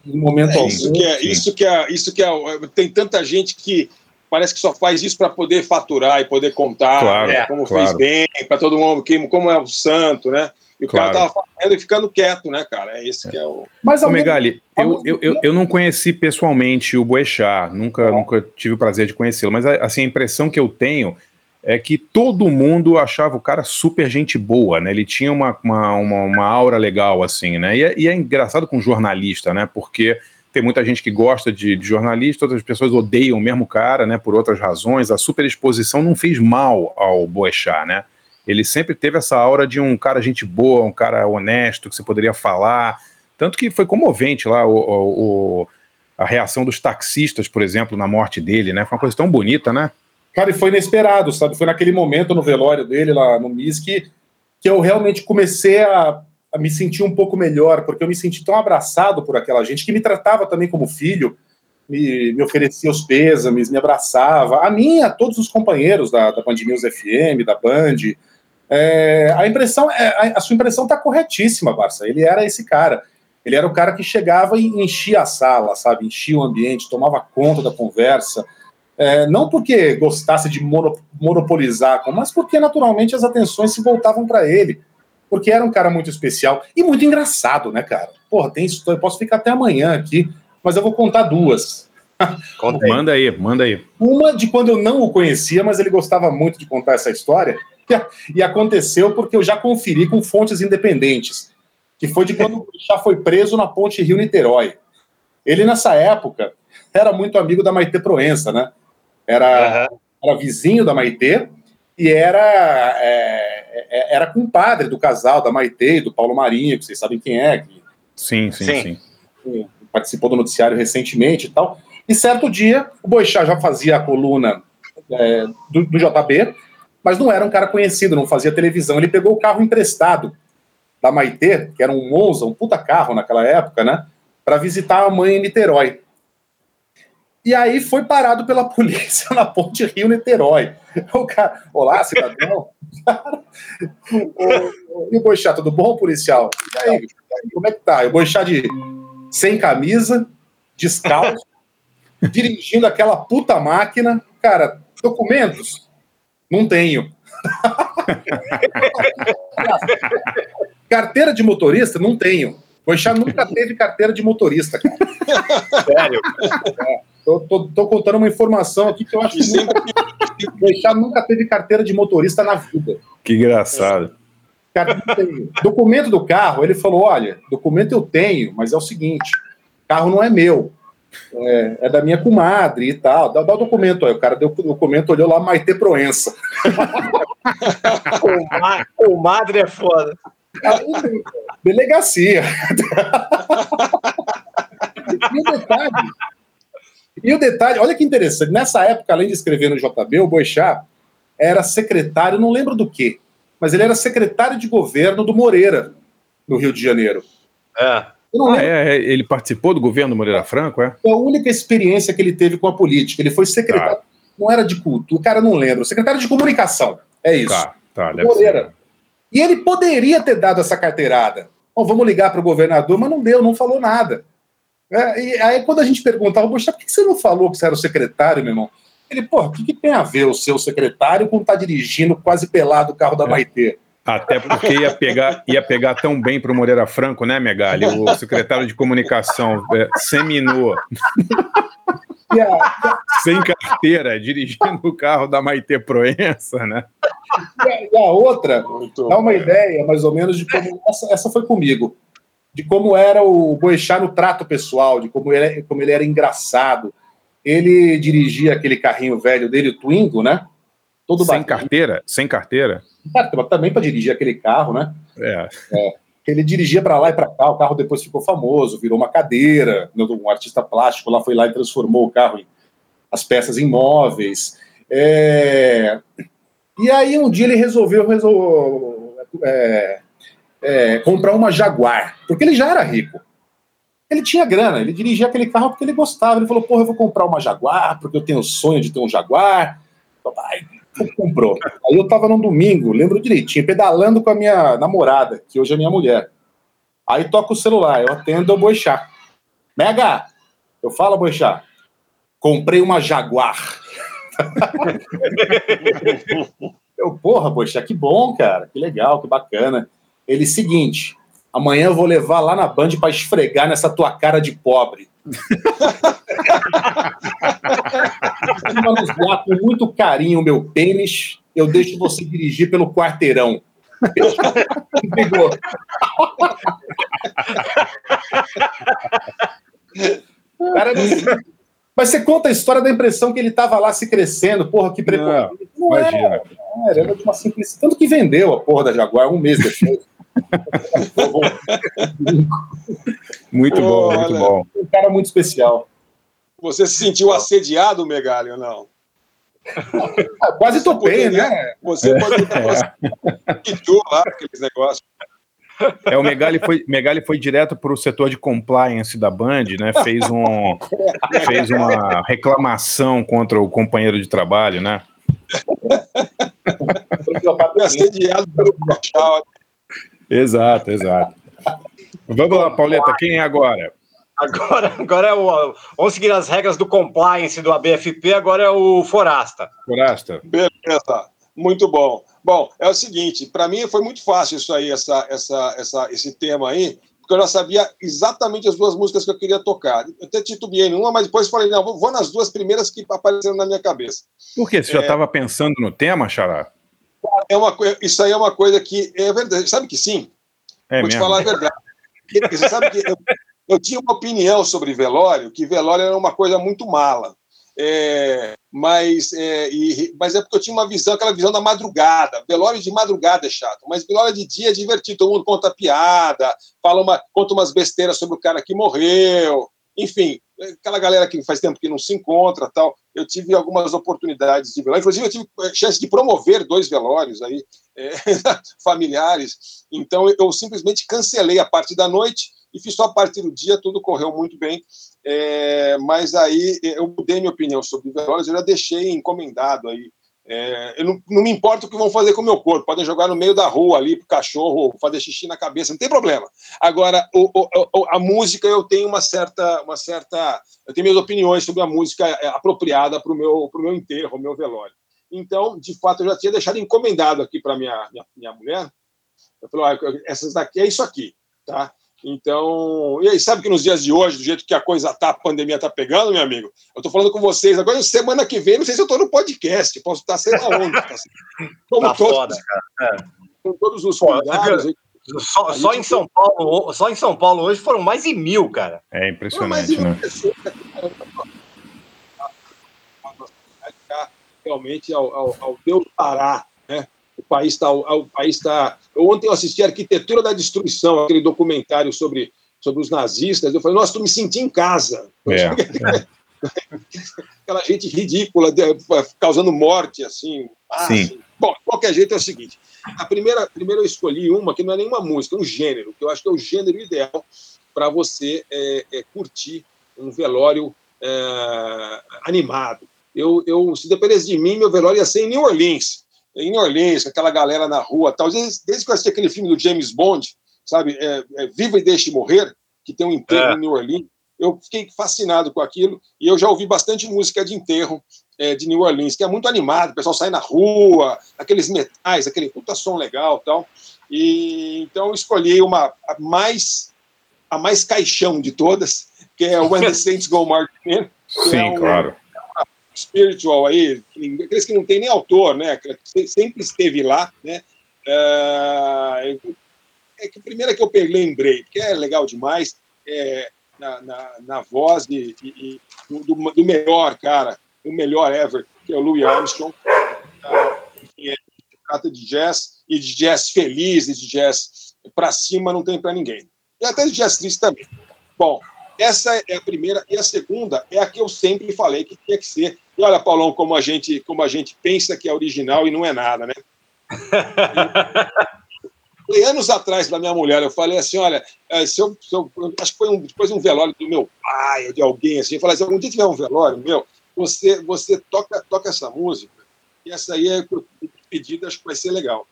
Speaker 4: em momento
Speaker 5: é
Speaker 4: algum.
Speaker 5: Isso que é, isso que é, isso que é, tem tanta gente que parece que só faz isso para poder faturar e poder contar
Speaker 3: claro,
Speaker 5: né, como
Speaker 3: claro.
Speaker 5: fez bem, para todo mundo, como é o santo, né? E o
Speaker 3: Claro.
Speaker 5: cara tava fazendo e ficando quieto, né, cara? É isso que é o.
Speaker 4: Mas
Speaker 3: Ô,
Speaker 4: ao mesmo-
Speaker 3: Megali, eu, eu, eu, eu não conheci pessoalmente o Boechat, nunca, nunca tive o prazer de conhecê-lo, mas assim, a impressão que eu tenho é que todo mundo achava o cara super gente boa, né? Ele tinha uma, uma, uma, uma aura legal, assim, né? E é, e é engraçado com jornalista, né? Porque tem muita gente que gosta de, de jornalista, outras pessoas odeiam o mesmo cara, né? Por outras razões. A superexposição não fez mal ao Boechat, né? Ele sempre teve essa aura de um cara gente boa, um cara honesto, que você poderia falar, Tanto que foi comovente lá o, o- a reação dos taxistas, por exemplo, na morte dele, né? Foi uma coisa tão bonita, né?
Speaker 4: Cara, e foi inesperado, sabe? Foi naquele momento no velório dele lá no MIS que, que eu realmente comecei a, a me sentir um pouco melhor, porque eu me senti tão abraçado por aquela gente que me tratava também como filho, me, me oferecia os pêsames, me abraçava. A mim, a todos os companheiros da, da Band News FM, da Band. É, a impressão, é, a, a sua impressão está corretíssima, Barça. Ele era esse cara. Ele era o cara que chegava e enchia a sala, sabe? Enchia o ambiente, tomava conta da conversa. É, não porque gostasse de mono- monopolizar, mas porque naturalmente as atenções se voltavam para ele. Porque era um cara muito especial e muito engraçado, né, cara? Porra, tem história, eu posso ficar até amanhã aqui, mas eu vou contar duas.
Speaker 2: Conta aí.
Speaker 3: Manda aí, manda aí.
Speaker 4: Uma de quando eu não o conhecia, mas ele gostava muito de contar essa história. E aconteceu porque eu já conferi com fontes independentes, que foi de quando o já foi preso na ponte Rio-Niterói. Ele, nessa época, era muito amigo da Maitê Proença, né? Era,
Speaker 2: Aham.
Speaker 4: era vizinho da Maitê e era, é, é, era compadre do casal da Maitê e do Paulo Marinho, que vocês sabem quem é, que
Speaker 3: Sim, sim,
Speaker 2: Sim.
Speaker 3: sim.
Speaker 4: que participou do noticiário recentemente e tal. E certo dia, o Boixá já fazia a coluna é, do, do JB, mas não era um cara conhecido, não fazia televisão. Ele pegou o carro emprestado da Maitê, que era um Monza, um puta carro naquela época, né? Para visitar a mãe em Niterói. E aí foi parado pela polícia na ponte Rio-Niterói. O cara, olá, cidadão. E o Boixá, tudo bom, policial? E aí, como é que tá? O Boixá de sem camisa, descalço, dirigindo aquela puta máquina. Cara, documentos? Não tenho. Carteira de motorista? Não tenho. Boixá nunca teve carteira de motorista, cara.
Speaker 2: Sério.
Speaker 4: Tô, tô- tô contando uma informação aqui que eu acho que nunca, nunca teve carteira de motorista na vida.
Speaker 3: Que engraçado.
Speaker 4: Cara. Documento do carro, ele falou: olha, documento eu tenho, mas é o seguinte: carro não é meu. É, é da minha comadre e tal. Dá, dá o documento aí. O cara deu o documento, olhou lá, Maite Proença.
Speaker 2: Comadre é foda.
Speaker 4: Aí, Delegacia. e o detalhe. E o detalhe, olha que interessante. Nessa época, além de escrever no JB, o Boixá era secretário, não lembro do quê, mas ele era secretário de governo do Moreira, no Rio de Janeiro.
Speaker 2: É.
Speaker 3: Ah, é, é, ele participou do governo Moreira Franco, é?
Speaker 4: a única experiência que ele teve com a política. Ele foi secretário, não era de culto, o cara não lembra, secretário de comunicação. É isso.
Speaker 3: Tá, tá,
Speaker 4: Moreira.
Speaker 3: ser.
Speaker 4: E ele poderia ter dado essa carteirada. Bom, vamos ligar para o governador, mas não deu, não falou nada. É, e aí, quando a gente perguntava, poxa, por que você não falou que você era o secretário, meu irmão? Ele, pô, o que, que tem a ver o seu secretário com estar dirigindo quase pelado o carro da
Speaker 3: É.
Speaker 4: Maitê?
Speaker 3: Até porque ia pegar, ia pegar tão bem pro Moreira Franco, né, Megali? O secretário de comunicação é, seminou,
Speaker 4: a,
Speaker 3: sem carteira, dirigindo o carro da Maitê Proença, né?
Speaker 4: e a- e a outra,
Speaker 5: Muito
Speaker 4: dá uma ideia, mais ou menos, de como. Essa, essa foi comigo. De como era o Boechat no trato pessoal, de como ele, como ele era engraçado. Ele dirigia aquele carrinho velho dele, o Twingo, né? Todo
Speaker 3: Sem
Speaker 4: bacana.
Speaker 3: carteira, sem carteira.
Speaker 4: Cara, também para dirigir aquele carro, né?
Speaker 3: É.
Speaker 4: Ele dirigia para lá e para cá, o carro depois ficou famoso, virou uma cadeira. Um artista plástico lá foi lá e transformou o carro em as peças em móveis. É, E aí um dia ele resolveu, resol- é, é, comprar uma Jaguar, porque ele já era rico. Ele tinha grana, ele dirigia aquele carro porque ele gostava. Ele falou: Porra, eu vou comprar uma Jaguar, porque eu tenho o sonho de ter um Jaguar. Papai, comprou. Aí eu tava num domingo, lembro direitinho, pedalando com a minha namorada, que hoje é minha mulher. Aí toca o celular, eu atendo o Boixá. Mega, eu falo, Boixá, comprei uma Jaguar. eu, porra, Boixá, que bom, cara, que legal, que bacana. Ele, seguinte, amanhã eu vou levar lá na Band pra esfregar nessa tua cara de pobre. Manusear com muito carinho o meu pênis, eu deixo você dirigir pelo quarteirão. Cara, mas você conta a história da impressão que ele estava lá se crescendo, porra, que preparado. Não,
Speaker 3: Imagina.
Speaker 4: era, era de uma simplicidade. Tanto que vendeu a porra da Jaguar um mês depois.
Speaker 3: Muito bom, muito
Speaker 5: Olha.
Speaker 3: bom.
Speaker 4: Um cara muito especial.
Speaker 5: Você se sentiu assediado, Megali, ou não?
Speaker 4: Ah, quase topei, né?
Speaker 5: Você pode estar pediu lá aqueles negócios.
Speaker 3: É, o Megali foi, Megali foi direto para o setor de compliance da Band, né? Fez, um, fez uma reclamação contra o companheiro de trabalho, né?
Speaker 5: Foi assediado pelo Cochal.
Speaker 3: Exato, exato. Vamos lá, Pauleta, quem é agora?
Speaker 2: Agora, agora é o. Vamos seguir as regras do compliance do ABFP, agora é o Forasta.
Speaker 3: Forasta.
Speaker 5: Beleza, muito bom. Bom, é o seguinte, para mim foi muito fácil isso aí, essa, essa, essa, esse tema aí, porque eu já sabia exatamente as duas músicas que eu queria tocar. Eu até titubeei numa, mas depois falei, não, vou- vou nas duas primeiras que apareceram na minha cabeça.
Speaker 3: Por quê? Você já
Speaker 5: É.
Speaker 3: estava pensando no tema, Xará?
Speaker 5: É uma, isso aí é uma coisa que é verdade. Sabe que sim?
Speaker 3: É
Speaker 5: Vou te
Speaker 3: mesmo?
Speaker 5: falar a verdade. Você sabe que eu, eu tinha uma opinião sobre velório, que velório era uma coisa muito mala. É, mas, é, e- mas é porque eu tinha uma visão, aquela visão da madrugada. Velório de madrugada é chato, mas velório de dia é divertido. Todo mundo conta piada, fala uma, conta umas besteiras sobre o cara que morreu. Enfim, aquela galera que faz tempo que não se encontra tal. Eu tive algumas oportunidades de velório. Inclusive, eu tive eh, chance de promover dois velórios aí, eh, familiares. Então, eu simplesmente cancelei a parte da noite e fiz só a partir do dia, tudo correu muito bem. É, mas aí eu mudei minha opinião sobre velórios, eu já deixei encomendado aí. É, eu não, não me importa o que vão fazer com o meu corpo, podem jogar no meio da rua ali pro cachorro, fazer xixi na cabeça, não tem problema. Agora, o- o- a música eu tenho uma certa, uma certa, eu tenho minhas opiniões sobre a música eh, apropriada para o meu, meu enterro, o meu velório. Então, de fato, eu já tinha deixado encomendado aqui para minha, minha minha mulher. Eu falei, "Olha, essas daqui é isso aqui, tá? Então, e aí, sabe que nos dias de hoje, do jeito que a coisa tá, a pandemia tá pegando, meu amigo, eu tô falando com vocês agora, semana que vem, não sei se eu tô no podcast, posso estar sei lá onde. Tá, como
Speaker 2: Tá
Speaker 5: todos,
Speaker 2: foda, cara.
Speaker 5: com todos os
Speaker 2: Pô,
Speaker 5: cuidados.
Speaker 2: Só, só em São Paulo, só em São Paulo hoje foram mais de mil, cara.
Speaker 3: É impressionante,
Speaker 5: uma
Speaker 3: né?
Speaker 5: realmente ao, ao, ao Deus Pará, né? O país está, o país está. Ontem eu assisti a Arquitetura da Destruição, aquele documentário sobre, sobre os nazistas. Eu falei, nossa, tu me senti em casa.
Speaker 3: É,
Speaker 5: Aquela gente ridícula, de- causando morte, assim. Ah,
Speaker 3: Sim.
Speaker 5: assim. Bom, de qualquer jeito é o seguinte: a primeira, primeiro eu escolhi uma que não é nenhuma música, é um gênero, que eu acho que é o gênero ideal para você é, é, curtir um velório é, animado. Eu, eu, se dependesse de mim, meu velório ia ser em New Orleans. Em New Orleans, com aquela galera na rua. Tal. Desde, desde que eu assisti aquele filme do James Bond, sabe? É, é, Viva e Deixe Morrer, que tem um enterro
Speaker 2: É.
Speaker 5: em New Orleans. Eu fiquei fascinado com aquilo e eu já ouvi bastante música de enterro é, de New Orleans, que é muito animado, o pessoal sai na rua, aqueles metais, aquele puta som legal tal. E então eu escolhi uma a mais a mais caixão de todas, que é o When the Saints Go Marching In, é
Speaker 3: Sim,
Speaker 5: um
Speaker 3: claro.
Speaker 5: Spiritual aí, que- aqueles que não tem nem autor, né? que se- Sempre esteve lá, né? É, é que primeiro é que eu lembrei, porque é legal demais, é, na, na, na voz de, de- de- do, do- melhor cara, o melhor ever, que é o Louis Armstrong. Ah, enfim, é, trata de jazz, e de jazz feliz, e de jazz pra cima não tem para ninguém. E até de jazz triste também. Bom, essa é a primeira. E a segunda é a que eu sempre falei que tinha que ser. E olha, Paulão, como a gente, como a gente pensa que é original e não é nada, né? E anos atrás, para minha mulher, eu falei assim: olha, eh, se eu, se eu- acho que foi um, depois de um velório do meu pai ou de alguém assim, eu falei assim: algum dia tiver um velório meu, você, você toca, toca essa música, e essa aí é pedida, acho que vai ser legal.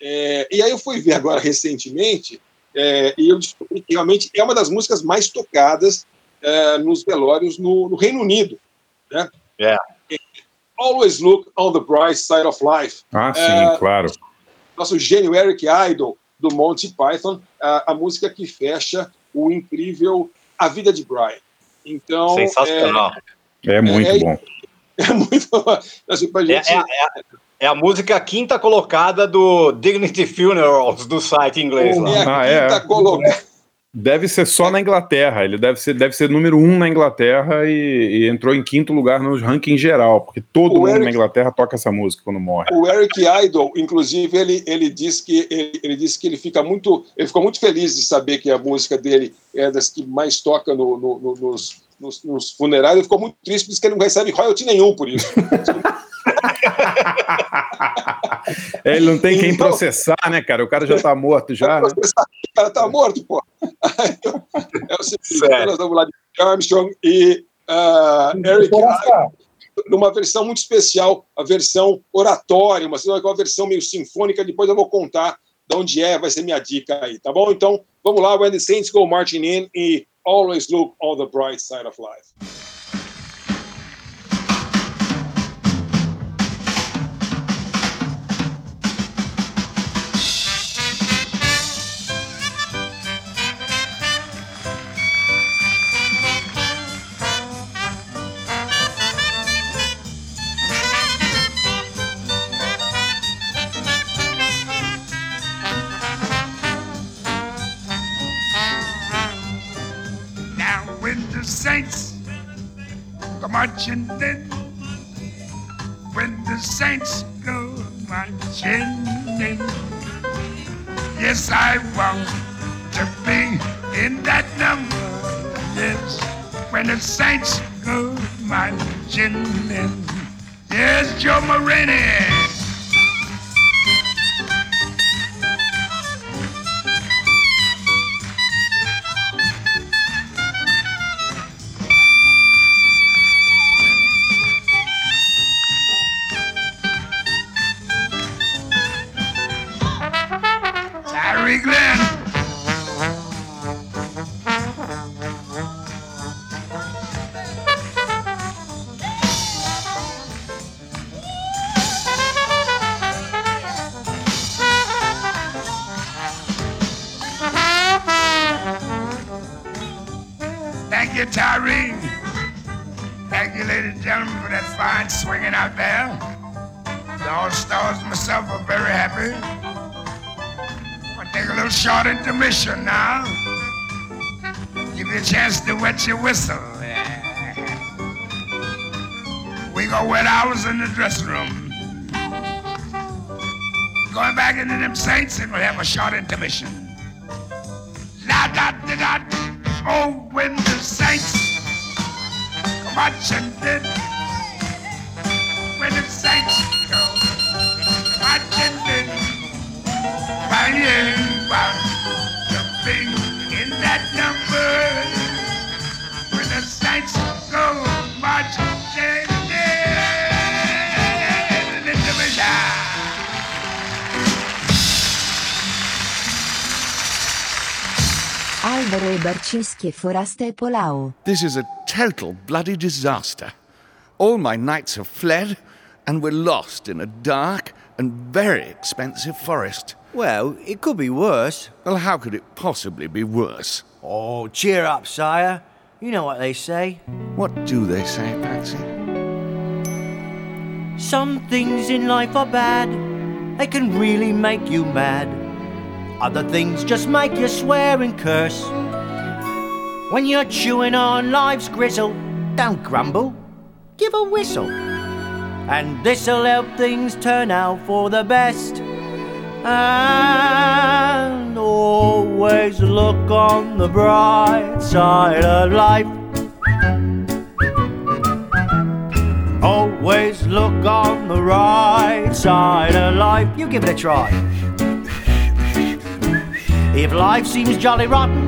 Speaker 5: É, e aí eu fui ver agora recentemente, é, e eu descobri que realmente é uma das músicas mais tocadas é, nos velórios no, no Reino Unido. Né?
Speaker 2: É.
Speaker 5: Always look on the bright side of life.
Speaker 3: Ah, sim,
Speaker 5: É,
Speaker 3: claro.
Speaker 5: Nosso gênio Eric Idle, do Monty Python, a, a música que fecha o incrível A Vida de Brian. Então,
Speaker 2: Sensacional.
Speaker 3: É muito
Speaker 5: é-
Speaker 3: bom.
Speaker 5: É, é muito. Assim,
Speaker 2: É,
Speaker 5: gente,
Speaker 2: é- é- a música quinta colocada do Dignity Funerals do site inglês lá.
Speaker 5: é a
Speaker 3: Ah, é?
Speaker 5: quinta colocada.
Speaker 3: Deve ser só na Inglaterra. Ele deve ser, deve ser número um na Inglaterra e, e entrou em quinto lugar no ranking geral, porque todo
Speaker 5: O
Speaker 3: mundo
Speaker 5: Eric-
Speaker 3: na Inglaterra toca essa música quando morre.
Speaker 5: O Eric Idle, inclusive, ele, ele disse que ele, ele disse que ele fica muito, ele ficou muito feliz de saber que a música dele é das que mais toca no- no- no- nos, nos, nos funerais. Ele ficou muito triste, disse que ele não recebe royalty nenhum por isso.
Speaker 3: Ele não tem quem
Speaker 5: Então-
Speaker 3: processar, né, cara? O cara já tá morto já, né?
Speaker 5: O cara tá morto, pô. É o seguinte,
Speaker 2: Sério.
Speaker 5: nós vamos lá de Armstrong e ah, Eric
Speaker 4: Forasta,
Speaker 5: numa versão muito especial, a versão oratória, uma, uma versão meio sinfônica. Depois eu vou contar de onde é, vai ser minha dica aí, tá bom? Então, vamos lá, When the Saints Go Marching In e Always Look on the Bright Side of Life.
Speaker 10: Marching in, when the saints go marching in, yes, I want to be in that number. Yes, when the saints go marching in, yes, Joe Morini.
Speaker 11: E Barcinski e Forasta e Polao.
Speaker 10: This is a total bloody disaster. All my knights have fled, and we're lost in a dark and very expensive forest.
Speaker 12: Well, it could be worse.
Speaker 10: Well, how could it possibly be worse?
Speaker 12: Oh, cheer up, sire. You know what they say.
Speaker 10: What do they say, Patsy?
Speaker 12: Some things in life are bad, they can really make you mad. Other things just make you swear and curse. When you're chewing on life's gristle, don't grumble, give a whistle. And this'll help things turn out for the best. And always look on the bright side of life. Always look on the right side of life. You give it a try. If life seems jolly rotten,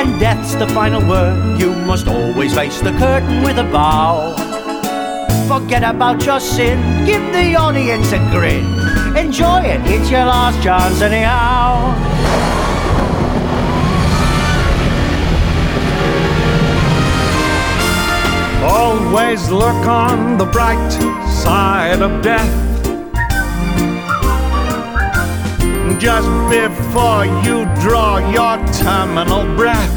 Speaker 12: and death's the final word. You must always face the curtain with a bow. Forget about your sin, give the audience a grin. Enjoy it, it's your last chance anyhow.
Speaker 13: Always look on the bright side of death. Just before you draw your terminal breath.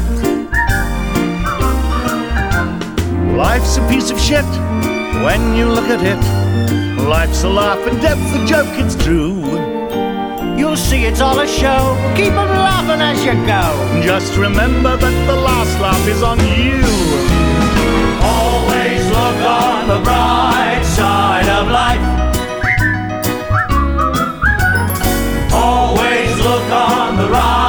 Speaker 13: Life's a piece of shit when you look at it. Life's a laugh and death's a joke, it's true.
Speaker 12: You'll see it's all a show. Keep on laughing as you go.
Speaker 13: Just remember that the last laugh is on you.
Speaker 12: Always look on the bright side of life. On the right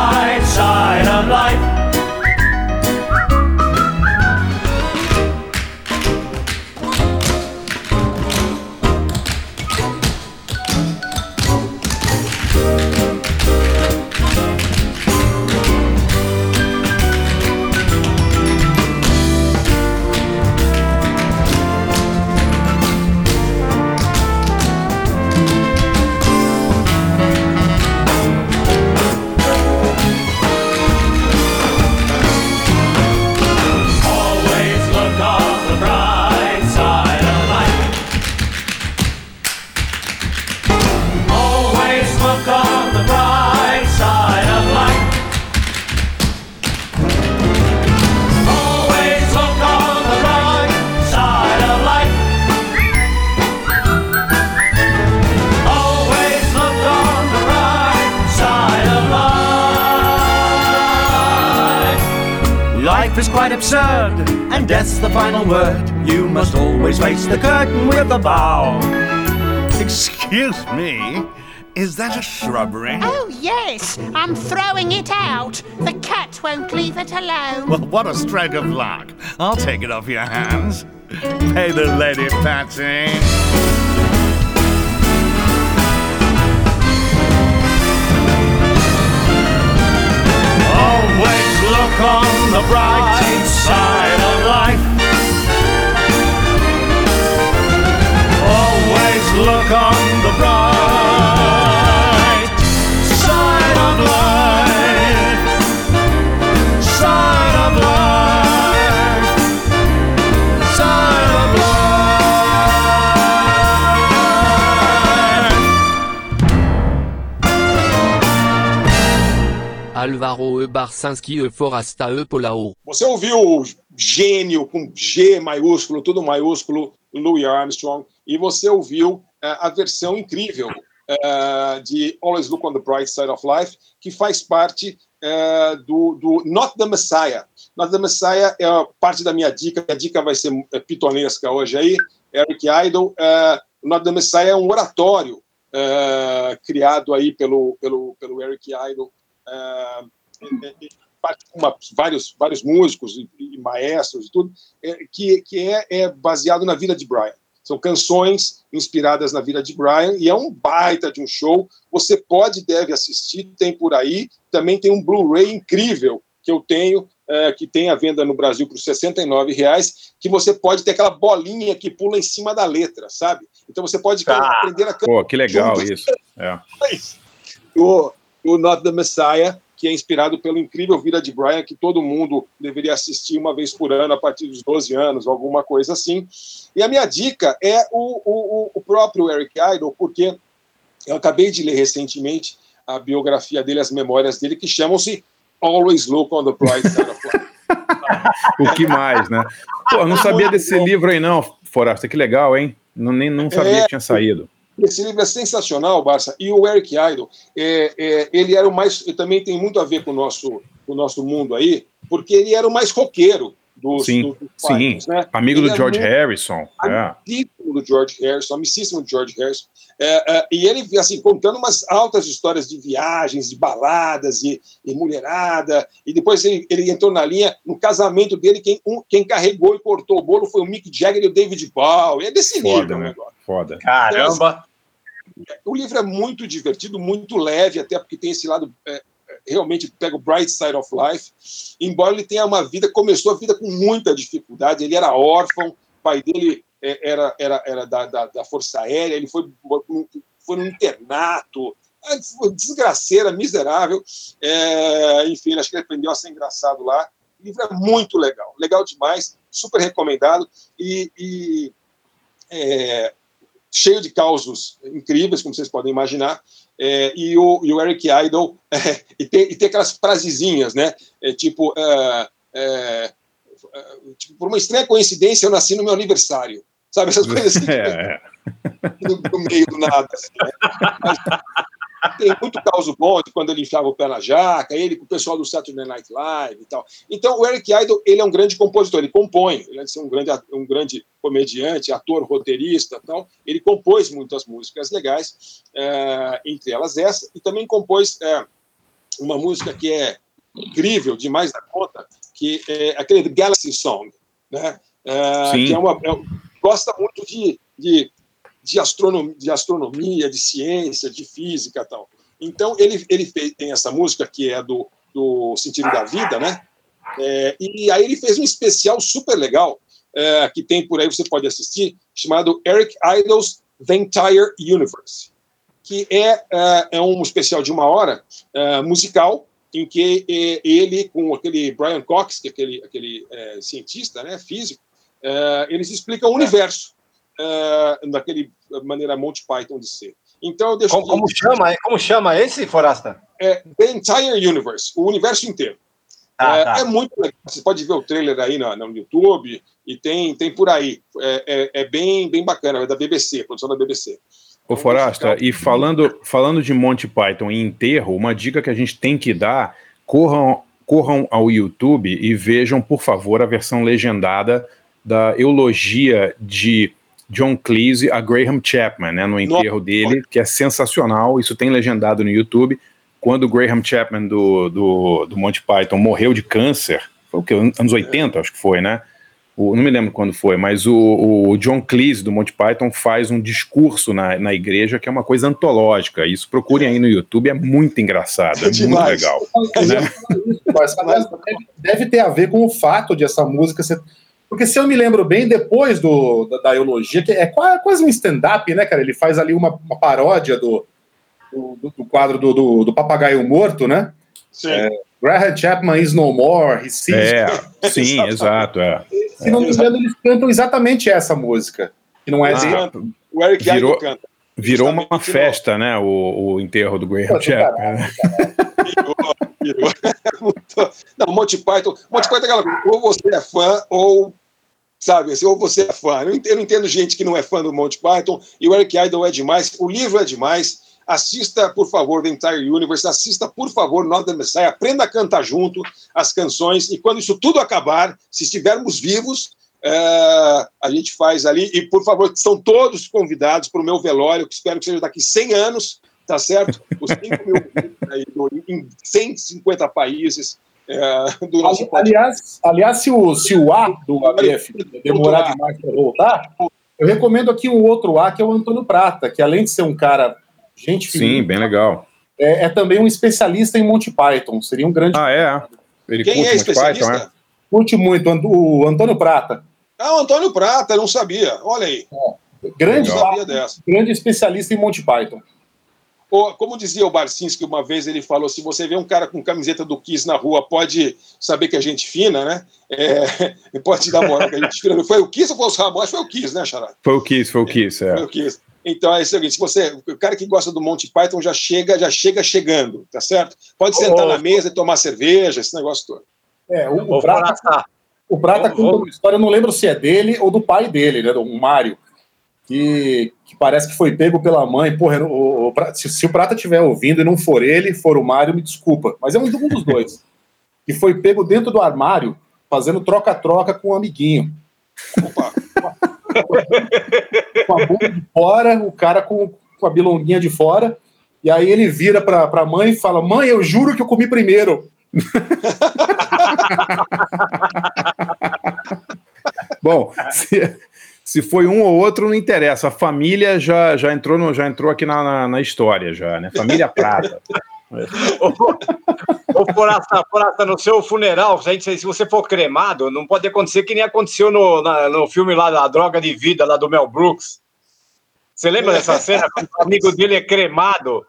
Speaker 13: death's the final word. You must always face the curtain with a bow. Excuse me, is that a shrubbery?
Speaker 14: Oh, yes, I'm throwing it out. The cat won't leave it alone.
Speaker 13: Well, what a stroke of luck. I'll take it off your hands. Pay the lady, Patsy. Always look on the bright side of life. Look on the bright side of life. Side of life. Side of
Speaker 15: Alvaro E. Barcinski E. Forasta E. Polao.
Speaker 5: Você ouviu o gênio com G maiúsculo, tudo maiúsculo, Louis Armstrong, e você ouviu eh, a versão incrível eh, de Always Look on the Bright Side of Life, que faz parte eh, do, do Not the Messiah. Not the Messiah é parte da minha dica, a dica vai ser pitonesca hoje aí, Eric Idle. Not the Messiah é um oratório criado aí pelo, pelo, pelo Eric Idle, uma- vários, vários músicos e, e maestros e tudo, é, que, que é, é baseado na vida de Brian. São canções inspiradas na vida de Brian e é um baita de um show. Você pode e deve assistir, tem por aí. Também tem um Blu-ray incrível que eu tenho, é, que tem à venda no Brasil por 69 reais, que você pode ter aquela bolinha que pula em cima da letra, sabe? Então você pode aprender a cantar.
Speaker 3: Pô, que legal isso. É.
Speaker 5: o, o Not the Messiah, que é inspirado pelo incrível Vida de Brian, que todo mundo deveria assistir uma vez por ano a partir dos 12 anos, alguma coisa assim. E a minha dica é o, o, o próprio Eric Idle, porque eu acabei de ler recentemente a biografia dele, as memórias dele, que chamam-se Always Look on the Bright Side of Life.
Speaker 3: O que mais, né? Pô, eu não sabia desse livro aí, não, Forasta. Que legal, hein? Não, nem, não sabia
Speaker 5: É.
Speaker 3: que tinha saído.
Speaker 5: Esse livro é sensacional, Barça. E o Eric Idle, é, é, ele era o mais. Também tem muito a ver com o nosso, com o nosso mundo aí, porque ele era o mais roqueiro dos,
Speaker 3: Sim,
Speaker 5: dos
Speaker 3: sim.
Speaker 5: Beatles, né?
Speaker 3: Amigo
Speaker 5: Ele
Speaker 3: do
Speaker 5: era
Speaker 3: George
Speaker 5: muito
Speaker 3: Harrison. É.
Speaker 5: Amicíssimo do George Harrison, amicíssimo do George Harrison. É, é, e ele, assim, contando umas altas histórias de viagens, de baladas e, e mulherada. E depois ele, ele entrou na linha, no casamento dele, quem, um- quem carregou e cortou o bolo foi o Mick Jagger e o David Bowie. É desse
Speaker 3: Foda,
Speaker 5: nível o
Speaker 3: né?
Speaker 5: negócio.
Speaker 3: Foda.
Speaker 2: Caramba!
Speaker 5: O livro é muito divertido, muito leve, até porque tem esse lado é, é, realmente pega o bright side of life. Embora ele tenha uma vida, começou a vida com muita dificuldade. Ele era órfão, o pai dele é, era, era, era da, da, da Força Aérea, ele foi, foi num internato, desgraceira, miserável. É, enfim, acho que ele aprendeu a ser engraçado lá. O livro é muito legal, legal demais. super recomendado e, e, é, cheio de causos incríveis, como vocês podem imaginar. É, e, o, e o Eric Idle, é, e, tem, e tem aquelas frasezinhas, né? É, tipo, é, é, tipo, por uma estranha coincidência, eu nasci no meu aniversário. Sabe, essas coisas assim,
Speaker 3: É,
Speaker 5: no, no meio do nada. assim, né? Mas tem muito caso bom de quando ele enfiava o pé na jaca, ele com o pessoal do Saturday Night Live e tal. Então, o Eric Idle, ele é um grande compositor, ele compõe, ele é um grande, um grande comediante, ator, roteirista tal. Ele compôs muitas músicas legais, é, entre elas essa, e também compôs é, uma música que é incrível, demais da conta, que é aquele Galaxy Song, né? É, que é uma, é- gosta muito de, de, de, astronomia, de astronomia, de ciência, de física tal. Então, ele, ele fez, tem essa música que é do, do Sentido da Vida, né? É, e aí ele fez um especial super legal, é, que tem por aí, você pode assistir, chamado Eric Idle's The Entire Universe, que é, é, é um especial de uma hora é, musical, em que é, ele, com aquele Brian Cox, que é aquele, aquele cientista, né, físico, eles explicam o universo é, daquele maneira Monty Python de ser. Então, eu deixo
Speaker 2: Como, como chama, como chama esse, Forasta?
Speaker 5: é The Entire Universe, o universo inteiro.
Speaker 2: Ah,
Speaker 5: é,
Speaker 2: tá.
Speaker 5: é muito legal. Você pode ver o trailer aí no, no YouTube e tem, tem por aí. É, é, é bem, bem bacana, é da BBC, produção da BBC.
Speaker 3: Ô Forasta, e falando, falando de Monty Python em enterro, uma dica que a gente tem que dar, corram, corram ao YouTube e vejam, por favor, a versão legendada da eulogia de John Cleese a Graham Chapman, né, no enterro dele, que é sensacional, isso tem legendado no YouTube. Quando o Graham Chapman do, do, do Monty Python morreu de câncer, foi o que, anos 80, acho que foi, né? O, não me lembro quando foi, mas o, o John Cleese do Monty Python faz um discurso na, na igreja que é uma coisa antológica. Isso procurem aí no YouTube, é muito engraçado, é muito
Speaker 4: Demais.
Speaker 3: legal.
Speaker 4: Aliás, deve, deve ter a ver com o fato de essa música ser. Porque se eu me lembro bem, depois do, da, da eulogia, que é qua- quase um stand-up, né, cara? Ele faz ali uma, uma paródia do, do, do- quadro do, do, do papagaio morto, né? É, Graham Chapman is no more, he sees.
Speaker 3: É, sim, exato, é.
Speaker 4: Se não me engano, eles cantam exatamente essa música, que não é
Speaker 3: Ah.
Speaker 5: O Eric
Speaker 3: Virou-
Speaker 5: canta.
Speaker 3: Virou uma festa, né? O, o enterro do Graham Chapman. né?
Speaker 5: Virou. Não, Monty Python. Monty Python é aquela coisa, ou você é fã, ou. Sabe, assim, ou você é fã. Eu não entendo, gente que não é fã do Monty Python, e o Eric Idle é demais, o livro é demais. Assista, por favor, The Entire Universe, assista, por favor, Northern Messiah, aprenda a cantar junto as canções, e quando isso tudo acabar, se estivermos vivos, é, a gente faz ali, e por favor, são todos convidados para o meu velório, que espero que seja daqui 100 anos, tá certo? Os 5 mil aí, do- em 150 países é, do nosso
Speaker 4: Ali- Aliás, aliás se, o, se o A do ABF demorar demais para voltar, eu recomendo aqui um outro A, que é o Antônio Prata, que além de ser um cara gente
Speaker 3: Sim,
Speaker 4: fininha,
Speaker 3: bem legal.
Speaker 4: é, é também um especialista em Monty Python. Seria um grande.
Speaker 3: Ah, é? Ele
Speaker 5: Quem
Speaker 3: curte
Speaker 5: é especialista?
Speaker 3: Python, é?
Speaker 4: Curte muito o Antônio Prata.
Speaker 5: Ah, o Antônio Prata, não sabia. Olha aí.
Speaker 4: Grande,
Speaker 5: Não sabia dessa.
Speaker 4: grande especialista em Monty Python.
Speaker 5: Ô, Como dizia o Barcinski uma vez, ele falou: se você vê um cara com camiseta do Kiss na rua, pode saber que é gente fina, né? É, pode dar moral que é gente fina. Foi o Kiss ou foi os Ramones? Foi o Kiss, né, Xará?
Speaker 3: Foi o Kiss, foi o Kiss, é.
Speaker 5: Foi o Kiss. Então é o seguinte: se você, o cara que gosta do Monty Python já chega, já chega chegando, tá certo? Pode sentar
Speaker 2: Ô,
Speaker 5: na mesa e tomar cerveja, esse negócio todo.
Speaker 4: É, o, o Prata,
Speaker 2: Forasta,
Speaker 4: o Prata conta uma história, eu não lembro se é dele ou do pai dele, né? O Mário. Que, que parece que foi pego pela mãe. Porra, o, o se, se o Prata estiver ouvindo e não for ele, for o Mário, me desculpa. Mas é um, um dos dois. que foi pego dentro do armário, fazendo troca-troca com um amiguinho. com a bunda de fora, o cara com, com a bilonguinha de fora. E aí ele vira pra, pra mãe e fala: Mãe, eu juro que eu comi primeiro.
Speaker 3: Bom, se, se foi um ou outro, não interessa. A família já, já, entrou, no, já entrou aqui na, na, na história, já, né? Família Prata.
Speaker 2: Ô, Forasta, Forasta, no seu funeral, se, gente- se você for cremado, não pode acontecer que nem aconteceu no, na- no filme lá da Droga de Vida, lá do Mel Brooks. Você lembra dessa cena? O amigo dele é cremado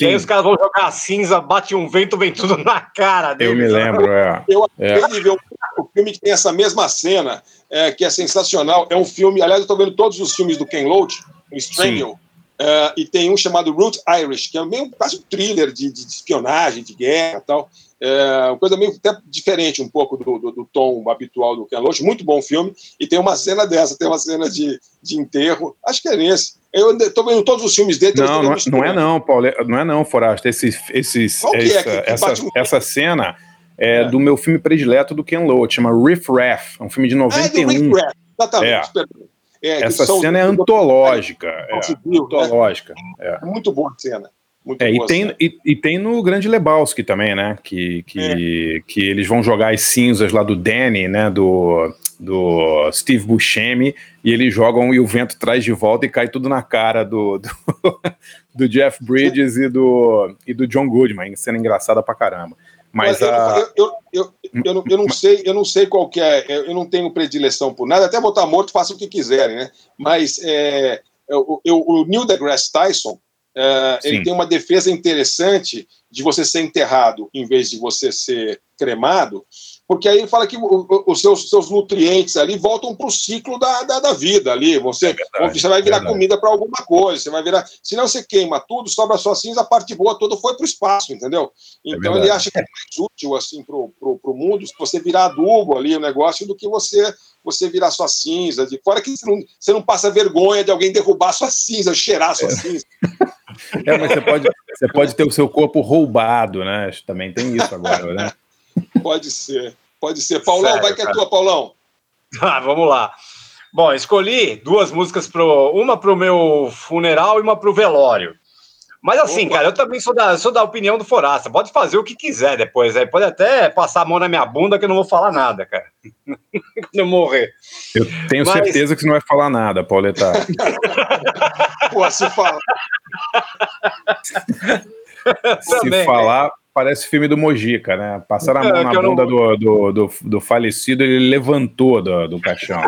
Speaker 2: E aí os caras vão jogar a cinza, bate um vento, vem tudo na cara
Speaker 3: Eu
Speaker 2: deles.
Speaker 3: me lembro, é.
Speaker 5: Eu
Speaker 3: É.
Speaker 5: um um filme que tem essa mesma cena, é, que é sensacional. É um filme, aliás, eu estou vendo todos os filmes do Ken Loach, o Strangle, é, e tem um chamado Root Irish, que é meio quase um thriller de, de- de espionagem, de guerra e tal. É uma coisa meio até diferente um pouco do, do- do tom habitual do Ken Loach. Muito bom filme. E tem uma cena dessa, tem uma cena de, de enterro. Acho que é nesse. Eu estou vendo todos os filmes dele.
Speaker 3: Não, não, é- não é não, Paulo. Não é não, Forasta. Esse, esses,
Speaker 5: Qual é
Speaker 3: essa,
Speaker 5: que- que
Speaker 3: essa,
Speaker 5: um-
Speaker 3: essa cena é, do meu filme predileto do Ken Loach, chama Riff Raff. É um filme de
Speaker 5: Ah, é do
Speaker 3: 91.
Speaker 5: Rick Raff, exatamente.
Speaker 3: É.
Speaker 5: É,
Speaker 3: Essa cena é antológica. É,
Speaker 5: Civil, né?
Speaker 3: antológica. É.
Speaker 5: Muito boa a cena. Muito
Speaker 3: É, e, tem,
Speaker 5: cena.
Speaker 3: e, e tem no Grande Lebowski também, né? Que, que, que eles vão jogar as cinzas lá do Danny, né? Do, do Steve Buscemi, e eles jogam e o vento traz de volta e cai tudo na cara do, do, do Jeff Bridges e do, e do John Goodman, cena engraçada pra caramba. Mas
Speaker 5: eu,
Speaker 3: a,
Speaker 5: eu, eu, eu, não, eu não sei, eu não sei qual que é, eu não tenho predileção por nada, até botar morto, façam o que quiserem, né? Mas é, eu, eu- o Neil deGrasse Tyson, é, ele tem uma defesa interessante de você ser enterrado em vez de você ser cremado, porque aí ele fala que os seus, seus nutrientes ali voltam para o ciclo da, da, da vida ali. Você, você vai virar
Speaker 3: verdade.
Speaker 5: comida para alguma coisa, você vai virar. Senão você queima tudo, sobra só cinza, a parte boa toda foi para o espaço, entendeu? Então ele
Speaker 3: verdade.
Speaker 5: acha que é mais útil assim para o mundo se você virar adubo ali o negócio do que você você virar sua cinza. De fora que você não, você não passa vergonha de alguém derrubar sua cinza, cheirar sua cinza.
Speaker 3: é, mas você pode, você pode ter o seu corpo roubado, né? Também tem isso agora, né?
Speaker 5: Pode ser, pode ser. Paulão,
Speaker 2: Sério,
Speaker 5: vai que é
Speaker 2: cara.
Speaker 5: tua, Paulão.
Speaker 2: Ah, vamos lá. Bom, escolhi duas músicas pro uma pro meu funeral e uma pro velório. Mas assim, cara, eu também sou da, sou da opinião do Forasta. Pode fazer o que quiser depois. Aí pode até passar a mão na minha bunda que eu não vou falar nada, cara. Quando eu morrer.
Speaker 3: Eu tenho
Speaker 2: Mas-
Speaker 3: certeza que você não vai falar nada, Pauleta.
Speaker 5: Pô, se fala.
Speaker 3: Se
Speaker 2: Também,
Speaker 3: falar, parece filme do Mojica, né? Passaram a mão
Speaker 2: É,
Speaker 3: na
Speaker 2: eu não-
Speaker 3: bunda do, do, do, do falecido, ele levantou do, do caixão.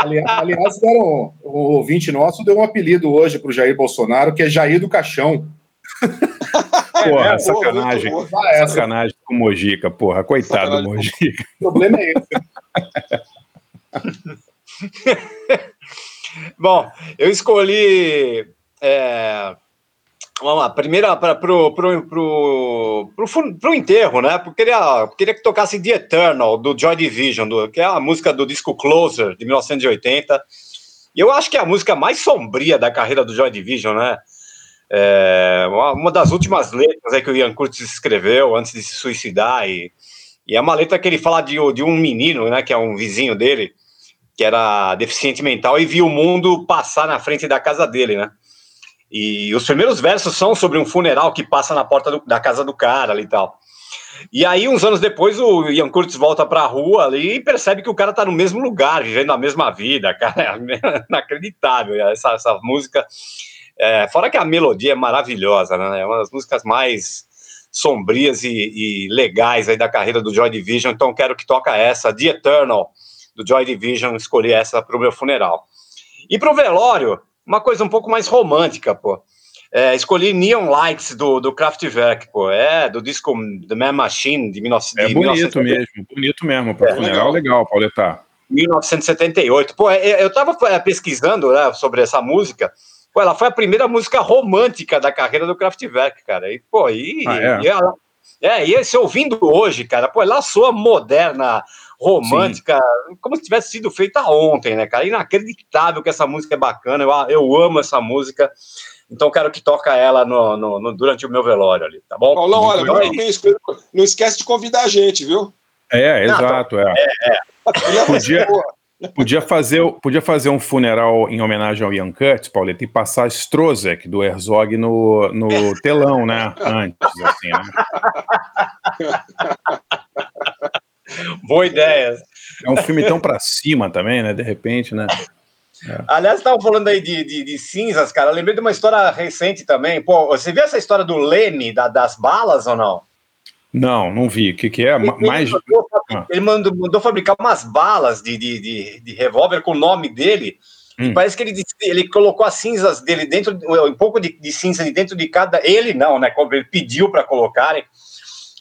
Speaker 4: Ali- aliás, deram, o ouvinte nosso deu um apelido hoje para o Jair Bolsonaro, que é Jair do Caixão.
Speaker 3: Porra,
Speaker 4: É,
Speaker 3: sacanagem.
Speaker 4: boa. Ah.
Speaker 3: Sacanagem com o Mojica, porra. Coitado do Mojica.
Speaker 4: O problema é esse.
Speaker 2: Bom, eu escolhi. É, vamos lá, primeira para pro, pro, pro, pro, pro enterro, né? Porque queria, queria que tocasse The Eternal, do Joy Division, do, que é a música do disco Closer, de 1980. E eu acho que é a música mais sombria da carreira do Joy Division, né? É, uma, uma das últimas letras aí que o Ian Curtis escreveu antes de se suicidar. E, e é uma letra que ele fala de, de um menino, né? Que é um vizinho dele que era deficiente mental e viu o mundo passar na frente da casa dele, né? E os primeiros versos são sobre um funeral que passa na porta do- da casa do cara ali e tal. E aí, uns anos depois, o Ian Curtis volta pra rua ali e percebe que o cara tá no mesmo lugar, vivendo a mesma vida, cara. É inacreditável essa, essa música. É, fora que a melodia é maravilhosa, né? É uma das músicas mais sombrias e, e legais aí da carreira do Joy Division. Então, quero que toca essa, The Eternal, do Joy Division. Escolhi essa pro meu funeral. E pro velório, uma coisa um pouco mais romântica, pô. É, escolhi Neon Lights do, do Kraftwerk, pô. É, do disco The Man Machine de, 19,
Speaker 3: É bonito
Speaker 2: 1970.
Speaker 3: mesmo, bonito mesmo. Para
Speaker 2: É,
Speaker 3: funeral, legal, Pauleta.
Speaker 2: 1978. Pô, é, eu tava é, pesquisando né, sobre essa música. Pô, ela foi a primeira música romântica da carreira do Kraftwerk, cara. E, pô, e,
Speaker 3: Ah, é?
Speaker 2: e ela, é, e esse ouvindo hoje, cara, pô, ela soa moderna, romântica, como se tivesse sido feita ontem, né, cara? Inacreditável que essa música é bacana. Eu, eu amo essa música. Então quero que toca ela no, no- no- durante o meu velório ali, tá bom?
Speaker 5: Paulão, olha,
Speaker 2: Então,
Speaker 5: escolhido. não esquece de convidar a gente, viu?
Speaker 3: É,
Speaker 2: Não,
Speaker 3: exato, é. Podia, podia, fazer, podia fazer um funeral em homenagem ao Ian Curtis, Pauleta, e passar Strozek do Herzog no, no telão, né? Antes, assim, né?
Speaker 2: Boa ideia.
Speaker 3: É um filme tão pra cima também, né? De repente, né?
Speaker 2: Aliás, estavam falando aí de, de, de cinzas, cara. Eu lembrei de uma história recente também. Pô, você viu essa história do Leme, da- das balas ou não?
Speaker 3: Não, não vi. O que, que é?
Speaker 2: Ele
Speaker 3: Mais.
Speaker 2: mandou,
Speaker 3: Ah.
Speaker 2: ele mandou, mandou fabricar umas balas de, de, de, de revólver com o nome dele E parece que ele, ele colocou as cinzas dele dentro, um pouco de, de cinza de dentro de cada. Ele não, né? Como ele pediu para colocarem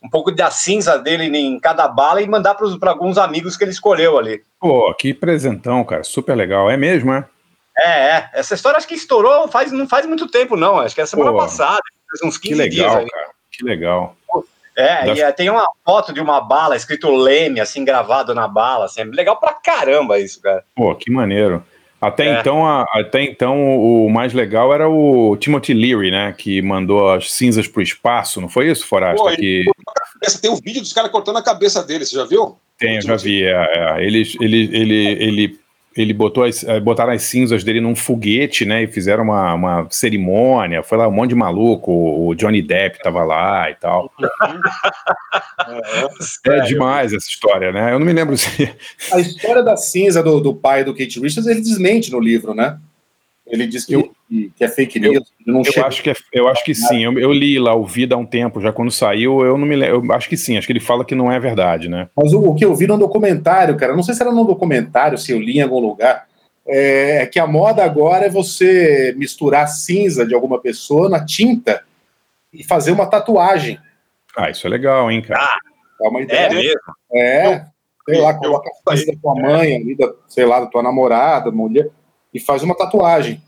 Speaker 2: um pouco da cinza dele em cada bala e mandar para alguns amigos que ele escolheu ali.
Speaker 3: Pô, que presentão, cara. Super legal. É mesmo, é?
Speaker 2: É, é. Essa história acho que estourou faz, não faz muito tempo, não. Acho que é semana
Speaker 3: Pô,
Speaker 2: passada, faz uns 15
Speaker 3: Que legal,
Speaker 2: dias aí.
Speaker 3: cara. Que legal.
Speaker 2: É,
Speaker 3: Das-
Speaker 2: e é, tem uma foto de uma bala escrito Leme, assim, gravado na bala. Assim, é legal pra caramba isso, cara.
Speaker 3: Pô, que maneiro. Até,
Speaker 2: É.
Speaker 3: então, a- até então, o mais legal era o Timothy Leary, né? Que mandou as cinzas pro espaço, não foi isso, Forasta?
Speaker 5: Pô,
Speaker 3: que.
Speaker 5: Tem um vídeo dos caras cortando a cabeça dele, você já viu?
Speaker 3: tem, eu já vi. É, é. Ele, ele, ele, ele, ele botou as, eh, botaram as cinzas dele num foguete, né? E fizeram uma, uma cerimônia. Foi lá um monte de maluco. O Johnny Depp tava lá e tal. É demais essa história, né? Eu não me lembro se.
Speaker 4: A história da cinza do, do pai do Kate Richards, ele desmente no livro, né? Ele diz que, que é fake news. que não
Speaker 3: Eu
Speaker 4: chega-
Speaker 3: acho que, é- eu acho que sim. Eu, eu li lá, ouvi há um tempo, já quando saiu, eu não me lembro. Eu acho que sim, acho que ele fala que não é verdade, né?
Speaker 4: Mas o, o que eu vi no documentário, cara, não sei se era no documentário, se eu li em algum lugar, é, é que a moda agora é você misturar cinza de alguma pessoa na tinta e fazer uma tatuagem.
Speaker 3: Ah, isso é legal, hein, cara?
Speaker 4: É uma ideia.
Speaker 2: mesmo?
Speaker 4: É, sei lá, coloca a cinza da tua mãe, ali, da, sei lá, da tua namorada, mulher, e faz uma tatuagem.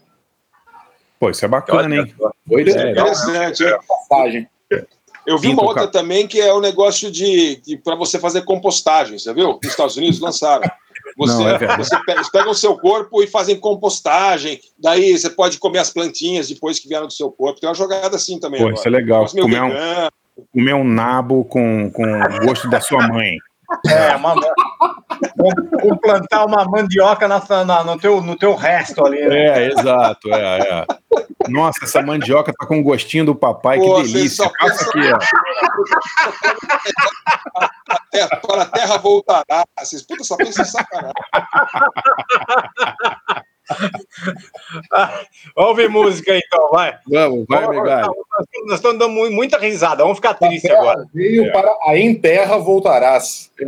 Speaker 3: Pô, isso é bacana, hein?
Speaker 4: Pois
Speaker 3: é,
Speaker 4: é,
Speaker 5: Interessante,
Speaker 4: passagem.
Speaker 5: Eu vi uma outra também que é o negócio de, de para você fazer compostagem, você viu? Nos Estados Unidos lançaram. Você,
Speaker 3: Não, é
Speaker 5: você pe- eles pegam o seu corpo e fazem compostagem. Daí você pode comer as plantinhas depois que vieram do seu corpo. Tem uma jogada assim também.
Speaker 3: Pô,
Speaker 5: agora.
Speaker 3: isso é legal. Comer um, comer um nabo com, com o gosto da sua mãe.
Speaker 2: É, uma, vou, vou plantar uma mandioca na, na- no, teu, no teu resto ali, né?
Speaker 3: É, exato, é, é. Nossa, essa mandioca tá com um gostinho do papai,
Speaker 5: Pô,
Speaker 3: que delícia. Passa aqui, ó.
Speaker 5: É, para a terra voltará. Vocês, puta, só pensa em sacanagem.
Speaker 2: Vamos ouvir música então, vai.
Speaker 3: Vamos, vai, Megali.
Speaker 2: nós- estamos dando mu- muita risada, vamos ficar tristes
Speaker 4: Terra
Speaker 2: agora.
Speaker 4: Veio
Speaker 3: É.
Speaker 4: para a em terra voltarás.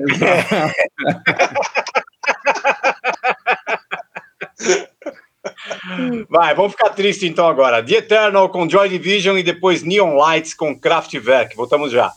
Speaker 2: Vai, vamos ficar tristes então agora. The Eternal com Joy Division e depois Neon Lights com Kraftwerk. Voltamos já.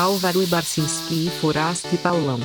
Speaker 9: Álvaro Barcinski e Foraste Paulão.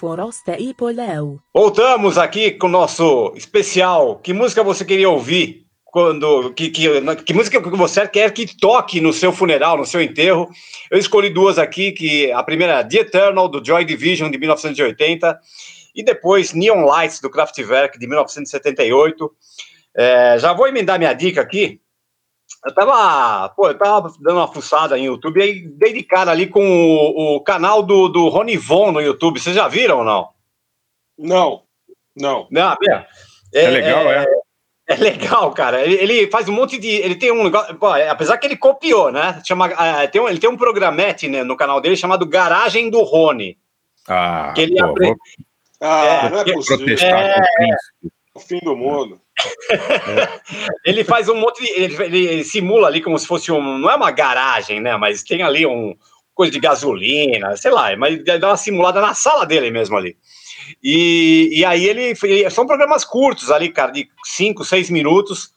Speaker 9: Barcinski e Polau.
Speaker 2: Voltamos aqui com o nosso especial. Que música você queria ouvir? Quando, que, que, que música que você quer que toque no seu funeral, no seu enterro? Eu escolhi duas aqui, que a primeira é The Eternal, do Joy Division, de 1980, e depois Neon Lights, do Kraftwerk, de 1978. É, já vou emendar minha dica aqui. Eu tava, pô, eu tava dando uma fuçada em YouTube e aí dei de cara ali com o, o canal do, do Rony Von no YouTube. Vocês já viram ou não?
Speaker 5: Não, não.
Speaker 2: Não, é,
Speaker 3: É legal, é?
Speaker 2: É legal, cara. Ele, ele faz um monte de. Ele tem um negócio. pô, é, apesar que ele copiou, né? Chama, é, tem um, ele tem um programete né, no canal dele chamado Garagem do Rony.
Speaker 3: Ah,
Speaker 2: Que ele
Speaker 3: pô, vou
Speaker 5: Ah, não é possível.
Speaker 3: protestar
Speaker 2: É.
Speaker 3: O
Speaker 5: fim do mundo.
Speaker 2: Ele faz um monte de. Ele, ele- ele simula ali como se fosse um. Não é uma garagem, né? Mas tem ali um. Coisa de gasolina, sei lá, mas dá uma simulada na sala dele mesmo ali. E, e aí ele, ele- São programas curtos ali, cara, de 5, 6 minutos,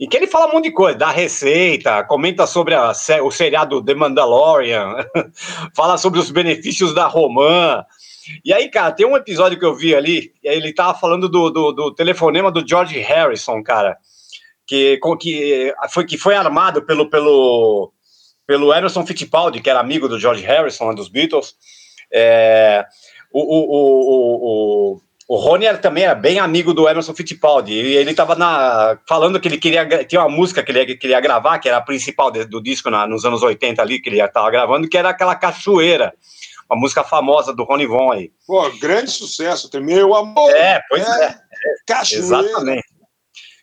Speaker 2: em que ele fala um monte de coisa, dá receita, comenta sobre a o seriado The Mandalorian, fala sobre os benefícios da Romã. E aí, cara, tem um episódio que eu vi ali, e aí ele tava falando do, do, do telefonema do George Harrison, cara, que, que, foi, que foi armado pelo, pelo, pelo Emerson Fittipaldi, que era amigo do George Harrison, dos Beatles. É, o, o, o, o, o Rony era, também era bem amigo do Emerson Fittipaldi, e ele tava na, falando que ele queria, tinha uma música que ele queria gravar, que era a principal de- do disco na- nos anos 80 ali, que ele tava gravando, que era aquela Cachoeira, uma música famosa do Rony Von aí.
Speaker 5: Pô, grande sucesso. Tem meu amor.
Speaker 2: É, pois é.
Speaker 5: Cachoeira.
Speaker 2: Exatamente.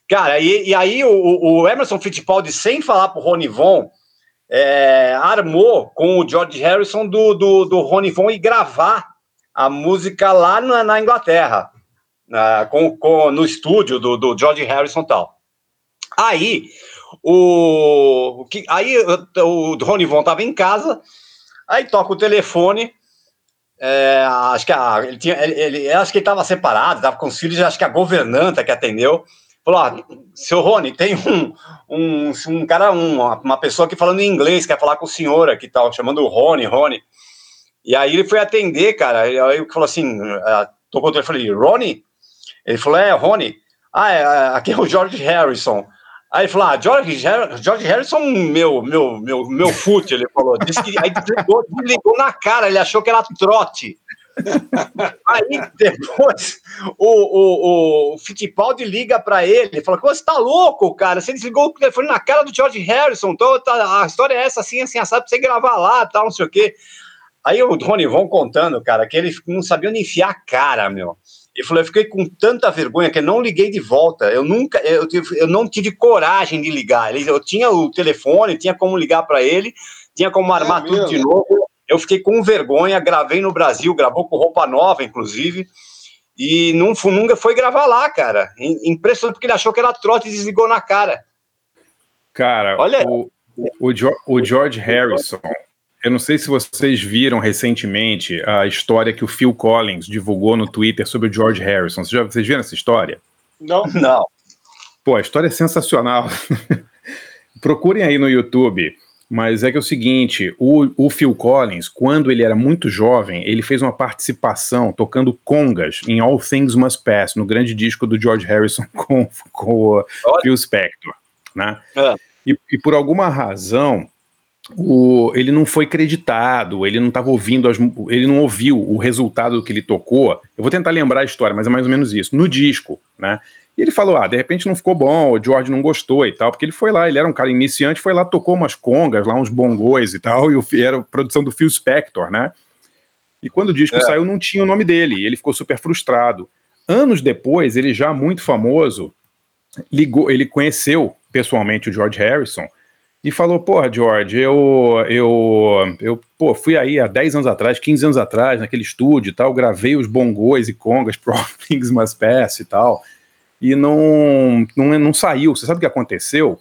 Speaker 2: Cara, e, e aí o, o Emerson Fittipaldi, sem falar pro Rony Von, é, armou com o George Harrison do, do, do Rony Von e gravar a música lá na, na Inglaterra, na- com, com- no estúdio do, do George Harrison e tal. Aí, o, o que, aí o, o Rony Von tava em casa, aí toca o telefone, é, acho que a, ele tinha, ele, ele- acho que ele estava separado, estava com os filhos, acho que a governanta que atendeu falou: ah, seu Rony, tem um, um, um cara, um- uma, pessoa aqui falando em inglês, quer falar com o senhor aqui, tal, chamando o Rony, Rony. E aí ele foi atender, cara, e aí falou assim: tocou o telefone, falei, Rony? Ele falou: é, Rony. Ah, é, aqui é o George Harrison. Aí ele falou: ah, George, George Harrison, meu, meu, meu, meu fute, ele falou. Disse que, aí desligou, desligou na cara, ele achou que era trote. Aí depois o, o, o Fittipaldi liga pra ele e fala: Você tá louco, cara? Você desligou o telefone na cara do George Harrison, então tá- a história é essa, assim, assim, assado, pra você gravar lá tal, não sei o quê. Aí o Rony Von contando, cara, que ele não sabia onde enfiar a cara, meu. Ele falou: Eu fiquei com tanta vergonha que eu não liguei de volta. Eu nunca, eu, eu não tive coragem de ligar. Ele- Eu tinha o telefone, tinha como ligar pra ele, tinha como armar tudo de
Speaker 5: mesmo?
Speaker 2: novo. Eu fiquei com vergonha, gravei no Brasil, gravou com roupa nova, inclusive, e não, nunca foi gravar lá, cara. Im- Impressionante porque ele achou que era trote e desligou na cara.
Speaker 3: Cara,
Speaker 2: Olha-
Speaker 3: o, o, o George Harrison, eu não sei se vocês viram recentemente a história que o Phil Collins divulgou no Twitter sobre o George Harrison. Vocês, já, vocês viram essa história?
Speaker 5: Não.
Speaker 2: Não.
Speaker 3: Pô, a história é sensacional. Procurem aí no YouTube. Mas é que é o seguinte, o, o Phil Collins, quando ele era muito jovem, ele fez uma participação tocando congas em All Things Must Pass, no grande disco do George Harrison com, com o Phil Spector, né? E, e por alguma razão, o, ele não foi creditado, ele não estava ouvindo, as ele não ouviu o resultado do que ele tocou. Eu vou tentar lembrar a história, mas é mais ou menos isso. No disco, né? E ele falou: ah, de repente não ficou bom, o George não gostou e tal, porque ele foi lá, ele era um cara iniciante, foi lá, tocou umas congas, lá uns bongos e tal, e o, era a produção do Phil Spector, né? E quando o disco
Speaker 2: É.
Speaker 3: saiu, não tinha o nome dele, e ele ficou super frustrado. Anos depois, ele já muito famoso, ligou, ele conheceu pessoalmente o George Harrison e falou: Porra, George, eu, eu, eu pô, fui aí há 10 anos atrás, 15 anos atrás, naquele estúdio e tal, gravei os bongos e congas pro Things Must Pass e tal, e não, não, não saiu. Você sabe o que aconteceu?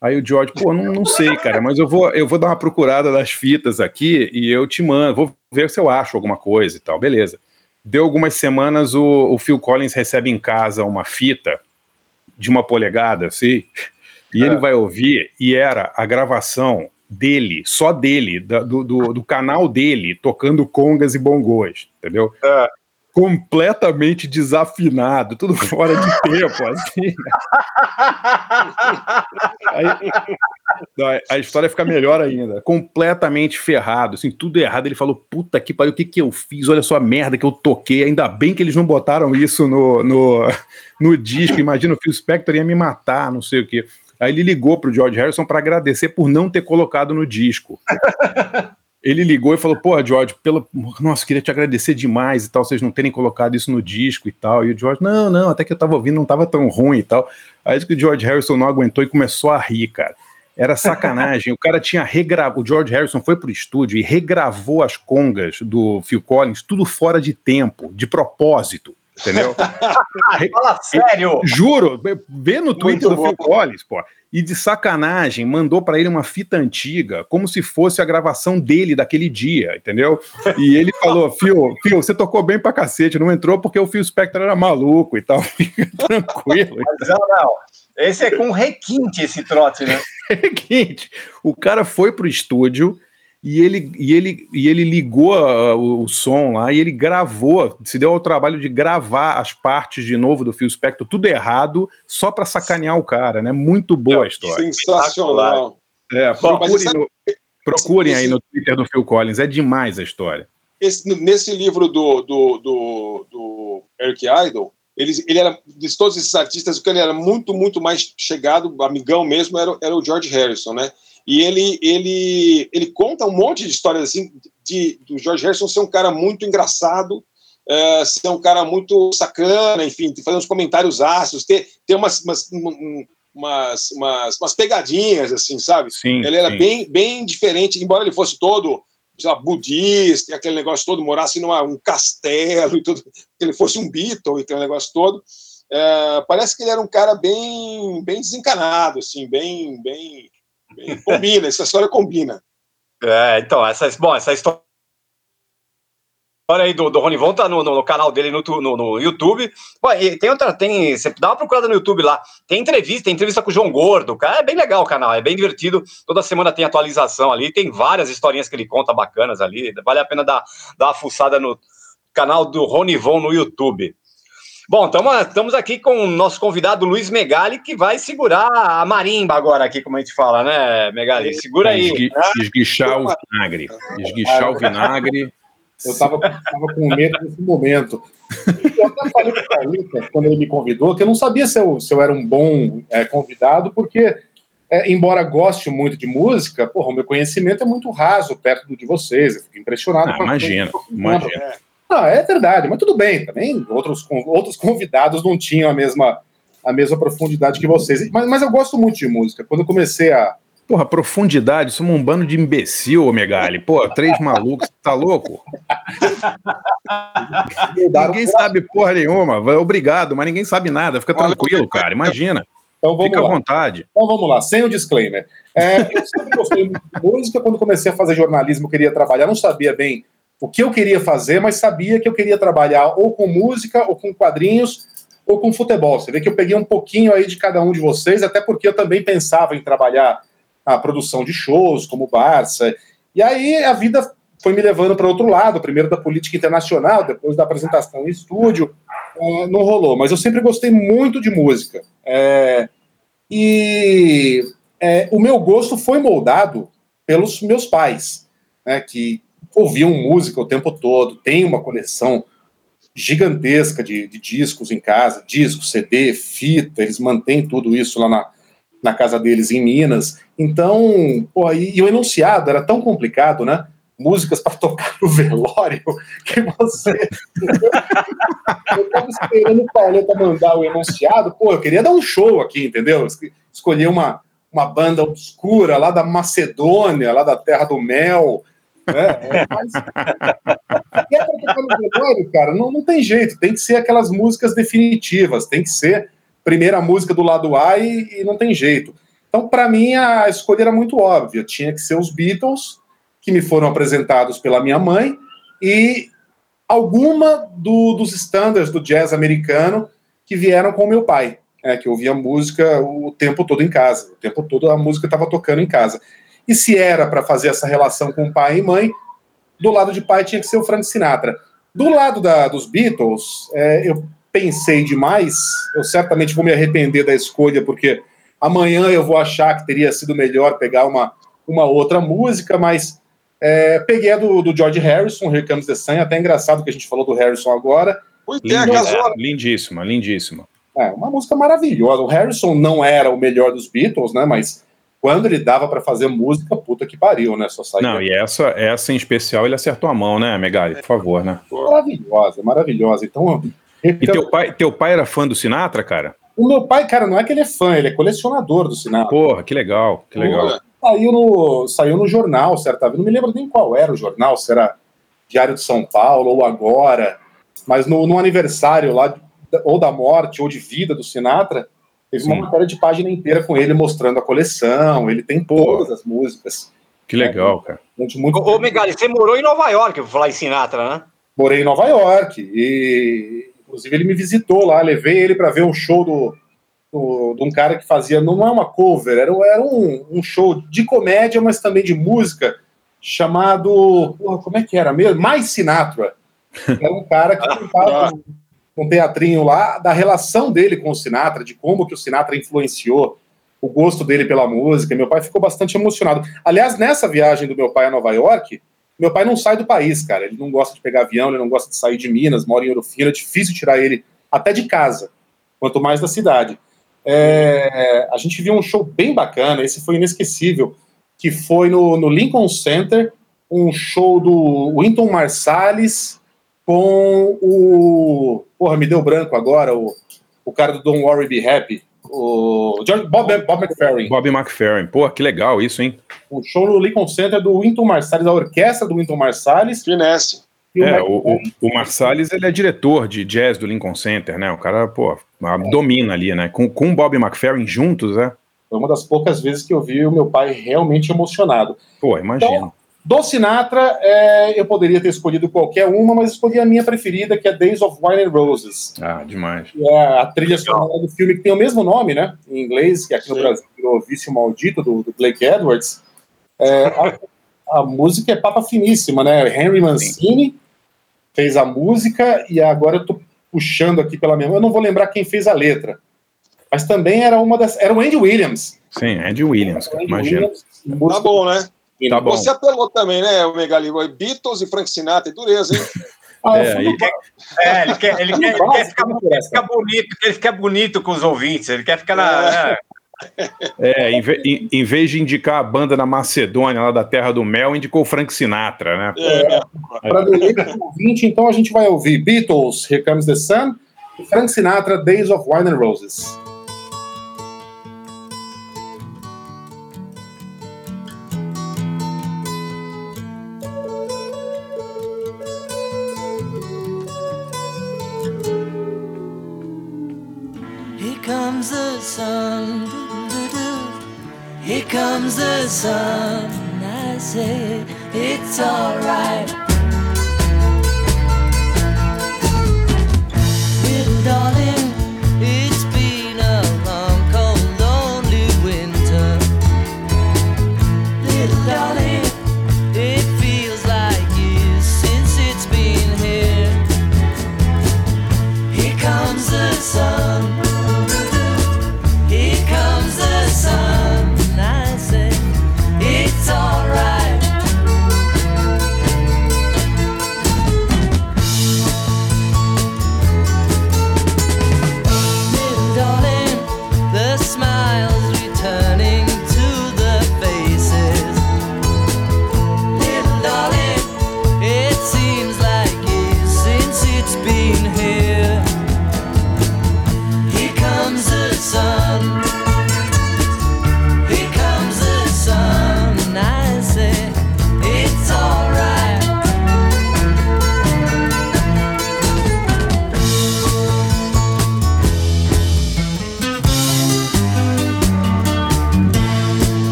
Speaker 3: Aí o George, pô, não, não sei, cara, mas eu vou, eu vou dar uma procurada das fitas aqui e eu te mando, vou ver se eu acho alguma coisa e tal, beleza. Deu algumas semanas, o, o Phil Collins recebe em casa uma fita de uma polegada, assim, e ele vai ouvir, e era a gravação dele, só dele, da- do, do, do canal dele, tocando congas e bongos, entendeu? Completamente desafinado, tudo fora de tempo, assim. Aí, a história fica melhor ainda. Completamente ferrado, assim, tudo errado. Ele falou: puta que pariu, o que, que eu fiz? Olha só a merda que eu toquei. Ainda bem que eles não botaram isso no, no, no disco. Imagina, o Phil Spector ia me matar, não sei o quê. Aí ele ligou pro George Harrison para agradecer por não ter colocado no disco. Ele ligou e falou: Porra, George, pelo... nossa, queria te agradecer demais e tal, vocês não terem colocado isso no disco e tal. E o George, não, não, até que eu tava ouvindo, não tava tão ruim e tal. Aí que o George Harrison não aguentou e começou a rir, cara. Era sacanagem. o cara tinha regravado. O George Harrison foi pro estúdio e regravou as congas do Phil Collins, tudo fora de tempo, de propósito. Entendeu?
Speaker 2: Fala sério!
Speaker 3: Juro, vê no Twitter do
Speaker 2: bom.
Speaker 3: Phil Collins, pô. E de sacanagem, mandou pra ele uma fita antiga, como se fosse a gravação dele daquele dia, entendeu? E ele falou: Phil, Phil, você tocou bem pra cacete, não entrou porque o Phil Spector era maluco e tal. Fica tranquilo.
Speaker 2: Mas não, não. Esse é com requinte esse trote, né?
Speaker 3: Seguinte, o cara foi pro estúdio e ele, e ele, e ele ligou ah, o, o som lá e ele gravou, se deu ao trabalho de gravar as partes de novo do Phil Spector, tudo errado, só pra sacanear o cara, né? Muito boa a história.
Speaker 5: Sensacional.
Speaker 3: É, procurem, no, procurem aí no Twitter do Phil Collins, é demais a história.
Speaker 5: Esse- nesse livro do, do, do, do Eric Idle, ele, ele era, de todos esses artistas, o que ele era muito, muito mais chegado, amigão mesmo, era, era o George Harrison, né? E ele, ele, ele conta um monte de histórias assim, de, do George Harrison ser um cara muito engraçado, eh, ser um cara muito sacana, enfim, fazer uns comentários ácidos, ter, ter umas, umas, um- umas, umas, umas pegadinhas, assim, sabe?
Speaker 3: Sim,
Speaker 5: ele era
Speaker 3: sim.
Speaker 5: bem, bem diferente, embora ele fosse todo lá, budista, aquele negócio todo, morasse num um castelo e tudo, que ele fosse um Beatle e aquele negócio todo. É, parece que ele era um cara bem, bem desencanado, assim, bem, bem combina, essa história combina.
Speaker 2: É, então, essa, bom, essa história aí do, do Ronivon tá no, no- no canal dele no, no, no YouTube. E tem outra, tem. Você dá uma procurada no YouTube lá. Tem entrevista, tem entrevista com o João Gordo. Cara, é bem legal o canal, é bem divertido. Toda semana tem atualização ali. Tem várias historinhas que ele conta bacanas ali. Vale a pena dar, dar uma fuçada no canal do Ronivon no YouTube. Bom, estamos aqui com o nosso convidado Luiz Megali, que vai segurar a marimba agora aqui, como a gente fala, né, Megali? Segura aí.
Speaker 3: Esgui- esguichar o vinagre. Esguichar o vinagre.
Speaker 4: Eu tava, tava com medo nesse momento. Eu até falei pro Carlita, quando ele me convidou, que eu não sabia se eu, se eu era um bom é, convidado, porque, é, embora goste muito de música, porra, o meu conhecimento é muito raso perto do de vocês. Eu fico impressionado.
Speaker 3: Ah,
Speaker 4: com a
Speaker 3: imagina,
Speaker 4: coisa Não, é verdade, mas tudo bem, também outros, outros convidados não tinham a mesma, a mesma profundidade que vocês. Mas, mas eu gosto muito de música. Quando eu comecei a.
Speaker 3: Porra, profundidade, somos um bando de imbecil, ô Megali. Pô, três malucos, tá louco? ninguém sabe porra nenhuma. Obrigado, mas ninguém sabe nada. Fica tranquilo, cara. Imagina.
Speaker 4: Então vamos
Speaker 3: Fica à
Speaker 4: lá.
Speaker 3: vontade.
Speaker 4: Então vamos lá, sem o disclaimer. É, eu sempre gostei muito de música. Quando comecei a fazer jornalismo, eu queria trabalhar. Não sabia bem o que eu queria fazer, mas sabia que eu queria trabalhar ou com música, ou com quadrinhos, ou com futebol. Você vê que eu peguei um pouquinho aí de cada um de vocês, até porque eu também pensava em trabalhar a produção de shows, como Barça. E aí a vida foi me levando para outro lado, primeiro da política internacional, depois da apresentação em estúdio. É, não rolou, mas eu sempre gostei muito de música. É, e é, o meu gosto foi moldado pelos meus pais, né, que ouviam música o tempo todo, tem uma coleção gigantesca de, de discos em casa, disco, CD, fita, eles mantêm tudo isso lá na, na casa deles em Minas. Então, pô, e, e o enunciado era tão complicado, né? Músicas para tocar no velório que você. eu tava esperando o Pauleta mandar o enunciado, pô, eu queria dar um show aqui, entendeu? Es- Escolher uma, uma banda obscura lá da Macedônia, lá da Terra do Mel. Né? É, Mas, e é pra tocar no velório, cara, não, não tem jeito, tem que ser aquelas músicas definitivas, tem que ser primeira música do lado A e, e não tem jeito. Então, para mim, a escolha era muito óbvia. Tinha que ser os Beatles, que me foram apresentados pela minha mãe, e alguma do- dos standards do jazz americano que vieram com meu pai, é, que ouvia música o tempo todo em casa. O tempo todo a música estava tocando em casa. E se era para fazer essa relação com pai e mãe, do lado de pai tinha que ser o Frank Sinatra. Do lado da, dos Beatles, é, eu pensei demais. Eu certamente vou me arrepender da escolha, porque amanhã eu vou achar que teria sido melhor pegar uma, uma outra música, mas é, peguei a do, do George Harrison, Here Comes the Sun. Até engraçado que a gente falou do Harrison agora.
Speaker 3: Lindíssima, lindíssima, lindíssima.
Speaker 4: É, uma música maravilhosa. O Harrison não era o melhor dos Beatles, né? Mas quando ele dava para fazer música, puta que pariu, né? Só saía.
Speaker 3: Não, e essa, essa em especial ele acertou a mão, né, Megali? Por favor, né?
Speaker 4: Maravilhosa, maravilhosa. Então,
Speaker 3: E teu pai, teu pai era fã do Sinatra, cara?
Speaker 4: o meu pai, cara, não é que ele é fã, ele é colecionador do Sinatra.
Speaker 3: Porra, que legal, que legal.
Speaker 4: Saiu no, saiu no jornal, certa vez. Não me lembro nem qual era o jornal, se era Diário de São Paulo ou Agora. Mas no, no aniversário lá, ou da morte ou de vida do Sinatra, teve uma
Speaker 3: Sim.
Speaker 4: matéria de página inteira com ele mostrando a coleção. Ele tem todas as músicas.
Speaker 3: Que legal, cara.
Speaker 4: Muito, muito
Speaker 2: Ô, ô Megali, você morou em Nova York, vou falar em Sinatra, né?
Speaker 4: morei em Nova York e inclusive ele me visitou lá, levei ele para ver um show do, do- de um cara que fazia, não é uma cover, era, era um, um show de comédia, mas também de música, chamado, porra, como é que era mesmo? Mais Sinatra. Era um cara que contava um, teatrinho lá da relação dele com o Sinatra, de como que o Sinatra influenciou o gosto dele pela música. Meu pai ficou bastante emocionado. Aliás, nessa viagem do meu pai a Nova York, meu pai não sai do país, cara. Ele não gosta de pegar avião, ele não gosta de sair de Minas, mora em Ouro é difícil tirar ele até de casa, quanto mais da cidade. É, a gente viu um show bem bacana, esse foi inesquecível, que foi no, no Lincoln Center, um show do Wynton Marsalis com o. Porra, me deu branco agora, o, o cara do Don't Worry Be Happy, o George, Bob, Bob McFerrin.
Speaker 3: Bob McFerrin. Pô, que legal isso, hein?
Speaker 4: Um show no Lincoln Center do Wynton Marsalis, a orquestra do Wynton Marsalis.
Speaker 5: Finesse.
Speaker 3: É, o, o, o Marsalis, ele é diretor de jazz do Lincoln Center, né? O cara, pô, domina ali, né? Com, com o Bob McFerrin juntos, né?
Speaker 4: Foi uma das poucas vezes que eu vi o meu pai realmente emocionado.
Speaker 3: Pô, imagino.
Speaker 4: Do Sinatra, é, eu poderia ter escolhido qualquer uma, mas escolhi a minha preferida, que é Days of Wine and Roses.
Speaker 3: Ah, demais.
Speaker 4: que é a trilha sonora do filme que tem o mesmo nome, né? Em inglês, que aqui no
Speaker 3: Sim.
Speaker 4: Brasil virou Vício Maldito, do, do Blake Edwards. É, a, a música é papa finíssima, né? Henry Mancini fez a música e agora eu tô puxando aqui pela memória, eu não vou lembrar quem fez a letra. Mas também era uma das. Era o Andy Williams.
Speaker 3: Sim, Andy Williams, cara, imagina.
Speaker 5: Tá bom, né?
Speaker 3: Tá bom.
Speaker 5: Você apelou também, né, o Megali? Beatles e Frank Sinatra, é dureza, hein?
Speaker 4: Ah,
Speaker 3: É,
Speaker 2: É, ele quer, ele quer, ele quer ficar, ele quer ficar bonito, ele quer bonito com os ouvintes, ele quer ficar na. né?
Speaker 3: É, em, ve- em- em vez de indicar a banda na Macedônia, lá da Terra do Mel, indicou o Frank Sinatra, né?
Speaker 4: Para deleite do ouvinte, então a gente vai ouvir Beatles, Here Comes the Sun, e Frank Sinatra, Days of Wine and Roses.
Speaker 16: The sun. I say it's alright.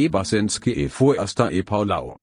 Speaker 7: Alvaro Ebersenske e Forrester e Paulau.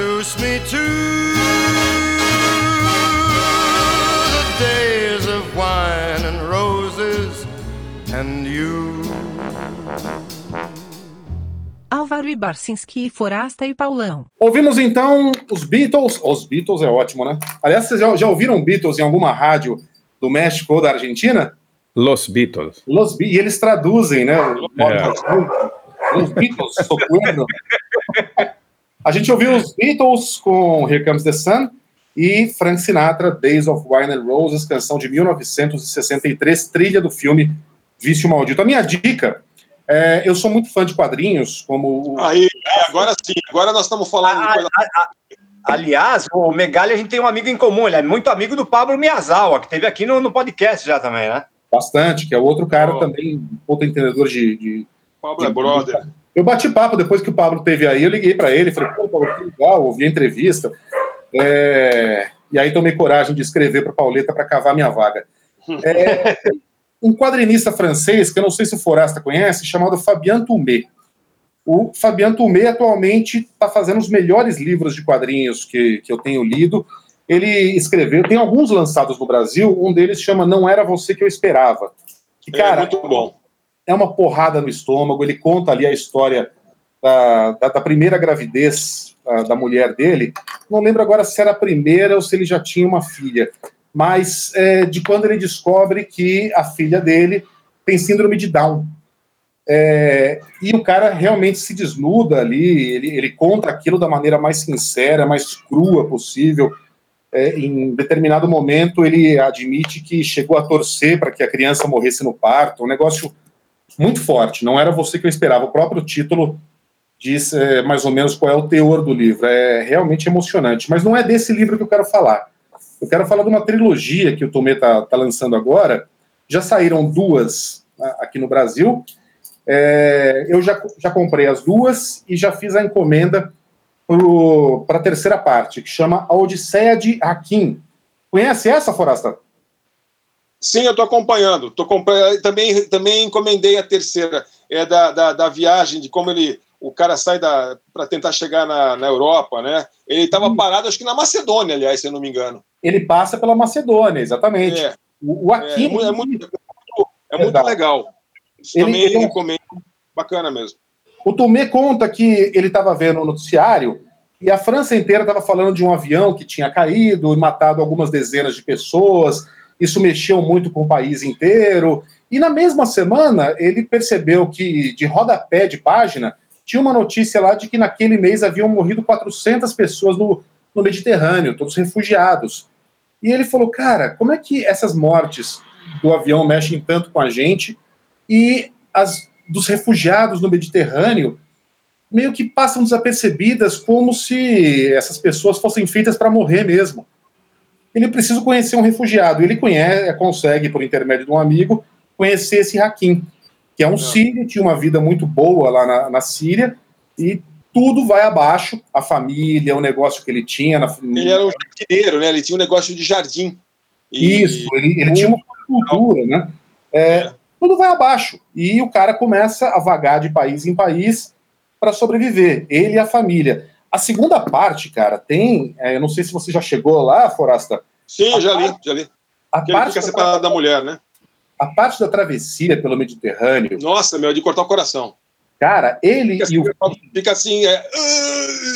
Speaker 8: Introduced me to the days of wine and roses and you.
Speaker 17: Álvaro Ibarcinski, Forasta e Paulão.
Speaker 4: Ouvimos então os Beatles. Os Beatles é ótimo, né? Aliás, vocês já, já ouviram Beatles em alguma rádio do México ou da Argentina?
Speaker 3: Los Beatles.
Speaker 4: Los Be- e eles traduzem, né?
Speaker 3: É.
Speaker 4: Los Beatles, socorro. A gente ouviu os Beatles com Here Comes the Sun e Frank Sinatra, Days of Wine and Roses, canção de 1963, trilha do filme Vício Maldito. A minha dica, é, eu sou muito fã de quadrinhos, como... o-
Speaker 5: Aí, agora sim, agora nós estamos falando de coisa.
Speaker 2: Aliás, o Megali, a gente tem um amigo em comum, ele é muito amigo do Pablo Miyazawa, que teve aqui no, no podcast já também, né?
Speaker 4: Bastante, que é outro cara também, outro entendedor de, de-
Speaker 5: Pablo é brother.
Speaker 4: Eu bati papo depois que o Pablo teve aí, eu liguei para ele, falei, pô, Pablo, que legal, ouvi a entrevista. É, E aí tomei coragem de escrever para Pauleta para cavar minha vaga. É, Um quadrinista francês, que eu não sei se o Forasta conhece, chamado Fabien Toumé. O Fabien Toumé atualmente está fazendo os melhores livros de quadrinhos que, que eu tenho lido. Ele escreveu, tem alguns lançados no Brasil, um deles chama Não Era Você Que Eu Esperava. Que, cara,
Speaker 5: é muito bom.
Speaker 4: É uma porrada no estômago. Ele conta ali a história da, da, da primeira gravidez ah, da mulher dele. Não lembro agora se era a primeira ou se ele já tinha uma filha, mas é, de quando ele descobre que a filha dele tem síndrome de Down. É, e o cara realmente se desnuda ali, ele, ele conta aquilo da maneira mais sincera, mais crua possível. É, em determinado momento, ele admite que chegou a torcer para que a criança morresse no parto, um negócio muito forte. Não era você que eu esperava. O próprio título diz é, mais ou menos qual é o teor do livro. É realmente emocionante. Mas não é desse livro que eu quero falar. Eu quero falar de uma trilogia que o Tomé está tá lançando agora. Já saíram duas aqui no Brasil. É, eu já, já comprei as duas e já fiz a encomenda para a terceira parte, que chama A Odisseia de Hakim. Conhece essa, Forasta?
Speaker 5: Sim, eu estou acompanhando. Tô acompanhando. Também, também encomendei a terceira. É da, da, da viagem, de como ele. O cara sai para tentar chegar na, na Europa, né? Ele estava parado, acho que na Macedônia, aliás, se eu não me engano.
Speaker 4: Ele passa pela Macedônia, exatamente.
Speaker 5: É.
Speaker 4: O, o Hakim.
Speaker 5: É, mu- é muito, é muito
Speaker 4: Verdade.
Speaker 5: legal. Isso
Speaker 4: Ele-
Speaker 5: também
Speaker 4: ele é um-
Speaker 5: recomendo. Bacana mesmo.
Speaker 4: O Tomé conta que ele estava vendo o noticiário e a França inteira estava falando de um avião que tinha caído e matado algumas dezenas de pessoas. Isso mexeu muito com o país inteiro. E na mesma semana, ele percebeu que, de rodapé de página, tinha uma notícia lá de que naquele mês haviam morrido 400 pessoas no, no Mediterrâneo, todos refugiados. E ele falou, cara, como é que essas mortes do avião mexem tanto com a gente e as dos refugiados no Mediterrâneo meio que passam desapercebidas como se essas pessoas fossem feitas para morrer mesmo. Ele precisa conhecer um refugiado. Ele conhece, consegue, por intermédio de um amigo, conhecer esse Hakim, que é um sírio, tinha uma vida muito boa lá na, na Síria, e tudo vai abaixo, a família, o negócio que ele tinha. Na...
Speaker 5: Ele era um jardineiro, né? Ele tinha um negócio de jardim.
Speaker 4: E... Isso, ele, ele tinha uma cultura, né? É, tudo vai abaixo. E o cara começa a vagar de país em país para sobreviver, ele e a família. A segunda parte, cara, tem. é, eu não sei se você já chegou lá, Forasta.
Speaker 5: Sim,
Speaker 4: A
Speaker 5: já li,
Speaker 4: parte-
Speaker 5: já li.
Speaker 4: A
Speaker 5: Que ele
Speaker 4: parte,
Speaker 5: fica
Speaker 4: da,
Speaker 5: separado da mulher, né?
Speaker 4: a parte da travessia pelo Mediterrâneo,
Speaker 5: Nossa, meu, de cortar o coração.
Speaker 4: cara, ele
Speaker 5: Fica
Speaker 4: e o.
Speaker 5: assim, fica assim, é...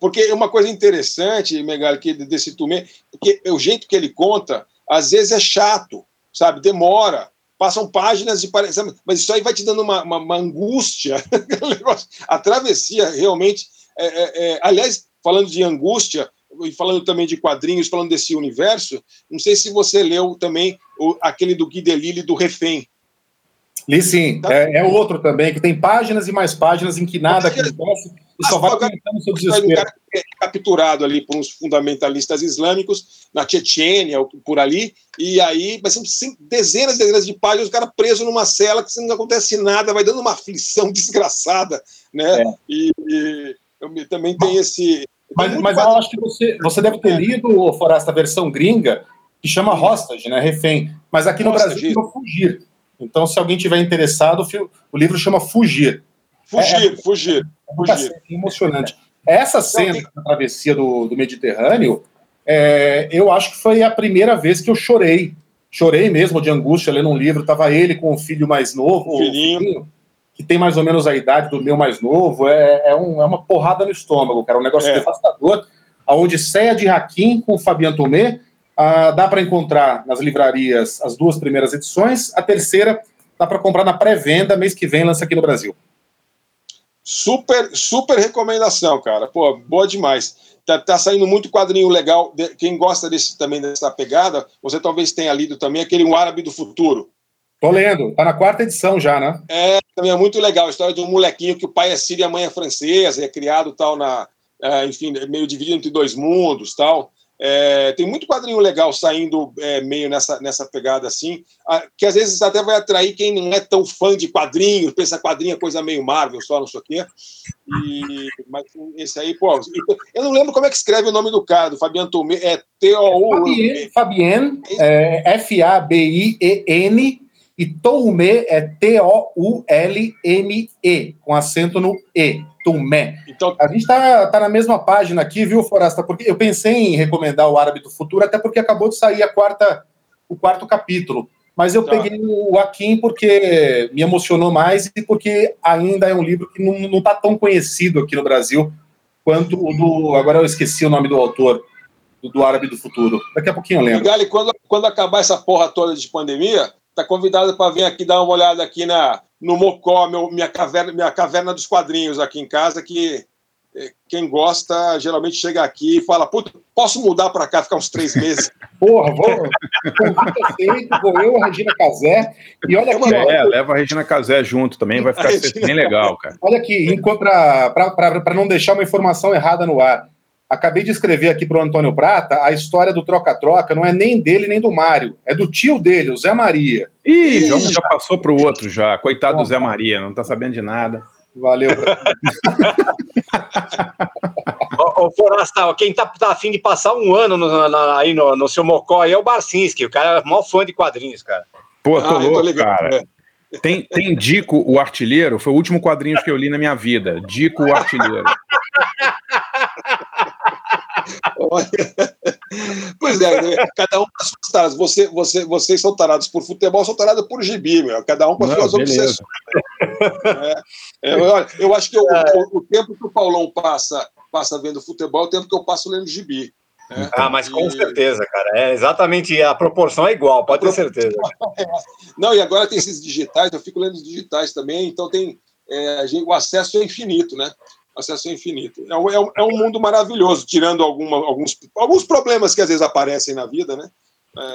Speaker 5: porque é uma coisa interessante, Megali, que desse Tumê, porque o jeito que ele conta, às vezes é chato, sabe? Demora, passam páginas e parece, mas isso aí vai te dando uma, uma- uma angústia. a travessia realmente, é, é, é, aliás, falando de angústia e falando também de quadrinhos, falando desse universo, não sei se você leu também o- aquele do Delisle do Refém.
Speaker 4: Li sim, é, é outro também, que tem páginas e mais páginas em que nada acontece e só vai aumentando seu desespero.
Speaker 5: é capturado ali por uns fundamentalistas islâmicos na Chechênia, ou por ali, e aí mas são dezenas e dezenas de páginas, o cara preso numa cela que não acontece nada, vai dando uma aflição desgraçada, né? E, e eu também tem esse.
Speaker 4: Mas, mas eu acho que você, você deve ter lido, Forasta, a versão gringa, que chama Hostage, né? Refém. Mas aqui no
Speaker 5: Hostage,
Speaker 4: Brasil Fugir. Então, se alguém tiver interessado, o livro chama Fugir.
Speaker 5: Fugir,
Speaker 4: É-
Speaker 5: fugir,
Speaker 4: Muita
Speaker 5: fugir.
Speaker 4: cena emocionante. Essa cena da travessia do, do Mediterrâneo, é, eu acho que foi a primeira vez que eu chorei. Chorei mesmo de angústia lendo um livro. Tava ele com o filho mais novo, filhinho, que tem mais ou menos a idade do meu mais novo. É, é, um- é uma porrada no estômago, cara. Um negócio
Speaker 5: É.
Speaker 4: devastador. A Odisseia de Hakim com o Fabian Tomé. Ah, dá para encontrar nas livrarias as duas primeiras edições. A terceira dá para comprar na pré-venda. Mês que vem lança aqui no Brasil.
Speaker 5: Super, super recomendação, cara. Pô, boa demais. Tá, tá saindo muito quadrinho legal. De- Quem gosta desse também dessa pegada, você talvez tenha lido também aquele Um Árabe do Futuro.
Speaker 4: Tô lendo. Tá na quarta edição já, né?
Speaker 5: É, também é muito legal. A história de um molequinho que o pai é sírio e a mãe é francesa, é criado tal na. é, enfim, meio dividido entre dois mundos tal. É, tem muito quadrinho legal saindo é, meio nessa, nessa pegada assim, que às vezes até vai atrair quem não é tão fã de quadrinhos, pensa quadrinho é coisa meio Marvel só, não sei o quê. E, mas esse aí, pô, eu não lembro como é que escreve o nome do cara, do Fabiano Tomé, é T-O-U.
Speaker 4: Fabien, Fabien é F-A-B-I-E-N e Toumé é T-O-U-L-M-E, com acento no E, Toumé.
Speaker 5: Então,
Speaker 4: a gente tá, tá na mesma página aqui, viu, Forasta? Porque eu pensei em recomendar o Árabe do Futuro, até porque acabou de sair a quarta, o quarto capítulo. Mas eu
Speaker 5: Tá.
Speaker 4: peguei o Akin porque me emocionou mais e porque ainda é um livro que não, não tá tão conhecido aqui no Brasil quanto o do. Agora eu esqueci o nome do autor, do, do Árabe do Futuro. Daqui a pouquinho eu lembro.
Speaker 5: Gali, quando, quando acabar essa porra toda de pandemia, tá convidado para vir aqui dar uma olhada aqui na, no Mocó, meu, minha, caverna, minha caverna dos quadrinhos aqui em casa, que eh, quem gosta geralmente chega aqui e fala: Puta, posso mudar para cá, ficar uns três meses?
Speaker 4: Porra, vou. Convite aceito, vou eu, a Regina Casé. E olha aqui, ó,
Speaker 3: É, leva a Regina Casé junto também, vai ficar bem legal, cara.
Speaker 4: Olha aqui, para não deixar uma informação errada no ar. Acabei de escrever aqui para o Antônio Prata a história do troca-troca não é nem dele nem do Mário, é do tio dele, o Zé Maria.
Speaker 3: Ih, já, já passou pro outro já. Coitado do Zé Maria, não tá sabendo de nada.
Speaker 4: Valeu.
Speaker 2: Ô, ô Forasta, quem tá, tá afim de passar um ano no- na- aí no, no seu Mocó aí é o Barcinski. O cara é o maior fã de quadrinhos, cara.
Speaker 3: Pô, tô
Speaker 2: Ah, eu tô
Speaker 3: louco,
Speaker 2: ligado,
Speaker 3: cara. Tem, tem Dico, o Artilheiro, foi o último quadrinho que eu li na minha vida. Dico, o Artilheiro.
Speaker 5: Pois é, né? cada um com as suas taras. Você, você, vocês são tarados por futebol, são tarados por gibi, meu. Cada um com as suas obsessões. É, é, olha, eu acho que o, o- o tempo que o Paulão passa, passa vendo futebol é o tempo que eu passo lendo gibi.
Speaker 2: Ah, mas com certeza, cara. É exatamente a proporção é igual, pode ter certeza.
Speaker 5: Não, e agora tem esses digitais, eu fico lendo os digitais também, então tem é, gente- o acesso é infinito, né? Acesso é infinito. É um, é um- é um mundo maravilhoso, tirando alguma- alguns, alguns problemas que às vezes aparecem na vida, né?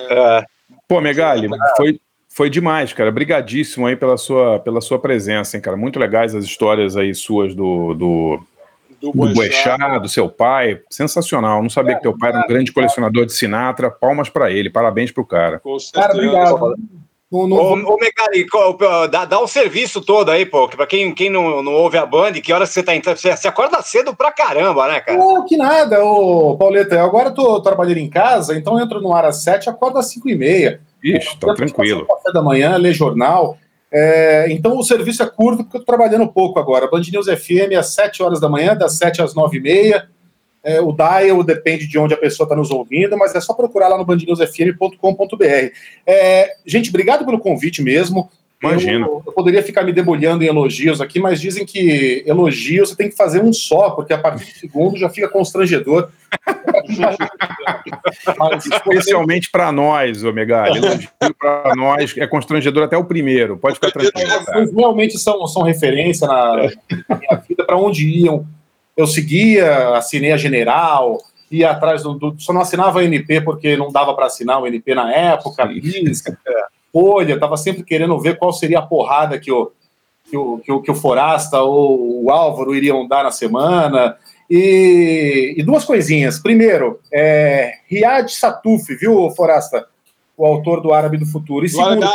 Speaker 2: É.
Speaker 3: Pô, Megali, foi, foi demais, cara. Brigadíssimo aí pela sua, pela sua presença, hein, cara. Muito legais as histórias aí suas do, do,
Speaker 5: do,
Speaker 3: Boechat, do seu pai. Sensacional. Não sabia que teu pai era um grande colecionador de Sinatra. Palmas pra ele. Parabéns pro cara.
Speaker 4: Cara, obrigado. Não, não-
Speaker 2: Ô, ô pô, dá, dá o serviço todo aí, pô. que Pra quem, quem não, não ouve a Band, que hora você tá entrando? Você, você acorda cedo pra caramba, né, cara?
Speaker 4: Não, que nada, ô Pauleta. Eu agora tô trabalhando em casa, então eu entro no ar às 7 acordo às 5 e meia.
Speaker 3: Ixi, tá tranquilo.
Speaker 4: Café da manhã, ler jornal. É, então o serviço é curto porque eu tô trabalhando pouco agora. Band News FM às 7 horas da manhã, das 7 às 9 e meia. É, o dial depende de onde a pessoa está nos ouvindo, mas é só procurar lá no bandnewsfm.com.br. É, gente, obrigado pelo convite mesmo.
Speaker 3: Imagina.
Speaker 4: Eu, eu poderia ficar me debulhando em elogios aqui, mas dizem que elogios você tem que fazer um só, porque a partir do segundo já fica constrangedor. Mas,
Speaker 3: Especialmente pra nós, ô Megali. Elogio pra nós é constrangedor até o primeiro. Pode ficar tranquilo.
Speaker 4: Vocês realmente são, são referência na, na minha vida para onde iam. Eu seguia, assinei a General, ia atrás do. do- só não assinava a NP porque não dava para assinar o NP na época, bis, Folha, estava sempre querendo ver qual seria a porrada que o, que o, que o, que o Forasta ou o Álvaro iriam dar na semana. E, e duas coisinhas. Primeiro, é, Riad Satuf, viu, Forasta? O autor do Árabe do Futuro. E segundo,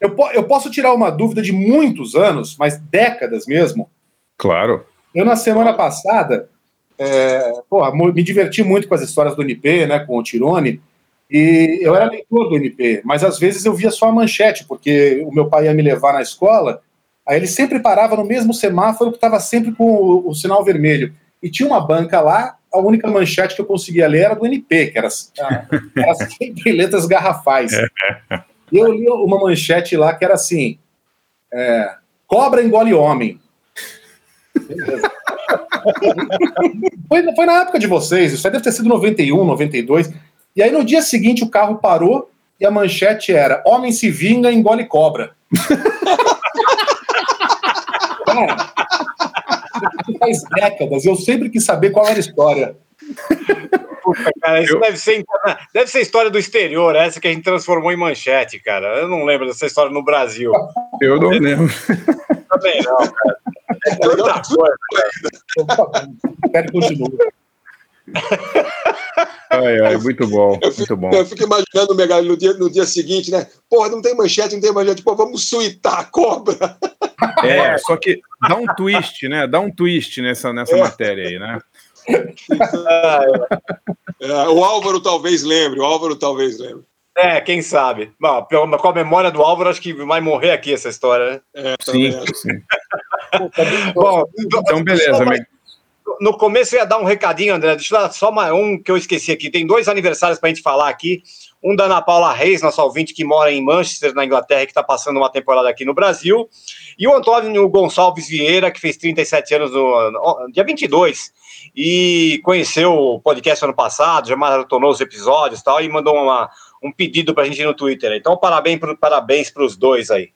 Speaker 4: eu, eu posso tirar uma dúvida de muitos anos, mas décadas mesmo.
Speaker 3: Claro.
Speaker 4: Eu, na semana passada, é, porra, me diverti muito com as histórias do NP, né, com o Tirone, e eu era leitor do NP, mas às vezes eu via só a manchete, porque o meu pai ia me levar na escola, aí ele sempre parava no mesmo semáforo que estava sempre com o, o sinal vermelho. E tinha uma banca lá, a única manchete que eu conseguia ler era do NP, que era, era sempre letras garrafais. E eu li uma manchete lá que era assim: é, cobra engole homem. Foi, foi na época de vocês, isso aí deve ter sido 91, 92. E aí no dia seguinte o carro parou e a manchete era: Homem se vinga, engole cobra. Cara, faz décadas, eu sempre quis saber qual era a história.
Speaker 2: Puta, cara, isso deve, ser, deve ser história do exterior, essa que a gente transformou em manchete, cara. Eu não lembro dessa história no Brasil.
Speaker 3: Eu não lembro.
Speaker 2: Também não, cara. É tanta coisa,
Speaker 4: Quero que continue.
Speaker 3: Ai, ai, muito bom, muito bom.
Speaker 5: Eu fico imaginando Megali no dia, no dia seguinte, né? Porra, não tem manchete, não tem manchete. Pô, vamos suitar a cobra.
Speaker 3: É, só que dá um twist, né? Dá um twist nessa, nessa matéria aí, né?
Speaker 5: É, o Álvaro talvez lembre, o Álvaro talvez lembre.
Speaker 2: É, quem sabe. Bom, pela- com a memória do Álvaro, acho que vai morrer aqui essa história, né?
Speaker 5: É,
Speaker 3: Sim, sim.
Speaker 2: Bom,
Speaker 3: Então, beleza,
Speaker 2: só mais-
Speaker 3: amigo.
Speaker 2: No começo eu ia dar um recadinho, André. Deixa eu dar só mais um que eu esqueci aqui. Tem dois aniversários para a gente falar aqui. Um da Ana Paula Reis, nossa ouvinte que mora em Manchester, na Inglaterra, e que está passando uma temporada aqui no Brasil. E o Antônio Gonçalves Vieira, que fez 37 anos no, no dia 22. E conheceu o podcast ano passado, já maratonou os episódios e tal, e mandou uma, um pedido para a gente no Twitter. Então, parabéns para parabéns os dois aí.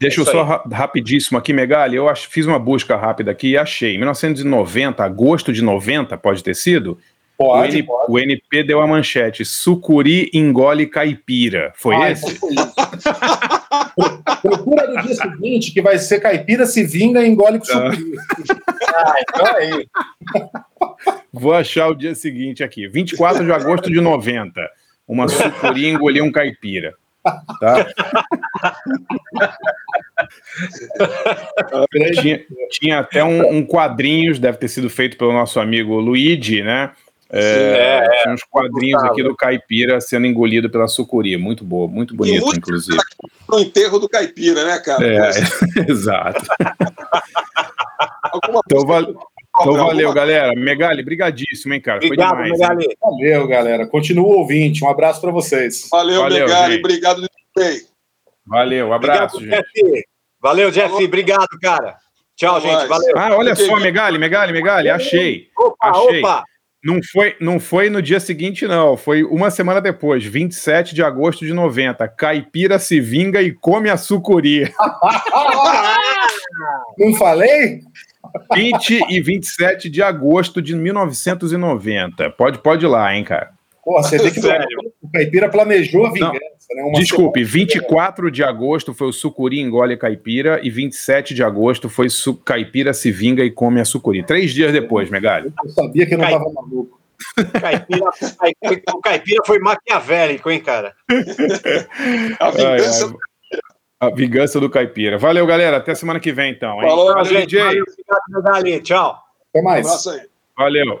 Speaker 3: Deixa eu
Speaker 2: Isso
Speaker 3: só ra- rapidíssimo aqui, Megali. Eu ach- fiz uma busca rápida aqui e achei. 1990, agosto de 90, pode ter sido?
Speaker 4: Pode,
Speaker 3: o, N-
Speaker 4: pode.
Speaker 3: o NP deu a manchete: Sucuri engole caipira. Foi
Speaker 4: Ah,
Speaker 3: esse?
Speaker 4: foi isso. Procura no dia seguinte que vai ser caipira se vinga e engole com sucuri.
Speaker 2: Ah, então é isso.
Speaker 3: Vou achar o dia seguinte aqui. 24 de agosto de 90. Uma sucuri engoliu um caipira. Tá? tinha, tinha até um, um quadrinhos, deve ter sido feito pelo nosso amigo Luigi, né? É,
Speaker 2: é, é.
Speaker 3: uns quadrinhos aqui do caipira sendo engolido pela sucuri. Muito boa, muito bonito,
Speaker 5: muito
Speaker 3: inclusive.
Speaker 5: No enterro do caipira, né, cara?
Speaker 3: É, exato. Então, val- então valeu, galera. Megali, brigadíssimo, hein, cara. Foi
Speaker 2: Obrigado,
Speaker 3: demais. hein?
Speaker 2: Megali.
Speaker 4: Valeu, galera. Continua o ouvinte. Um abraço para vocês.
Speaker 5: Valeu,
Speaker 3: Valeu,
Speaker 5: Megali.
Speaker 3: gente.
Speaker 5: Obrigado de bem.
Speaker 3: Valeu, abraço,
Speaker 2: Obrigado,
Speaker 3: gente.
Speaker 2: Jeff. Valeu, Jeff. Obrigado, cara. Tchau, gente.
Speaker 5: mais.
Speaker 2: Valeu.
Speaker 3: Ah, olha só, Megali, Megali, Megali, achei.
Speaker 2: Opa,
Speaker 3: achei.
Speaker 2: opa.
Speaker 3: Não foi, não foi no dia seguinte, não. Foi uma semana depois, 27 de agosto de 90. Caipira se vinga e come a sucuri.
Speaker 4: Não falei?
Speaker 3: 20 e 27 de agosto de 1990. Pode, pode ir lá, hein, cara.
Speaker 4: Pô, você vê que o Caipira planejou a vingança, né? Uma
Speaker 3: Desculpe, 24 de agosto foi o sucuri engole caipira e 27 de agosto foi su caipira se vinga e come a sucuri. Três dias depois, Megali.
Speaker 4: Eu sabia que eu não tava maluco.
Speaker 2: Caipira, caipira- o caipira foi maquiavélico, hein, cara?
Speaker 5: A vingança.
Speaker 3: Ai, ai, A vingança do caipira. Valeu, galera. Até semana que vem, então. Hein?
Speaker 2: Falou,
Speaker 3: Valeu,
Speaker 2: gente.
Speaker 3: DJ.
Speaker 2: Valeu, Megali. Tchau.
Speaker 4: Até mais.
Speaker 5: Um abraço aí.
Speaker 3: Valeu.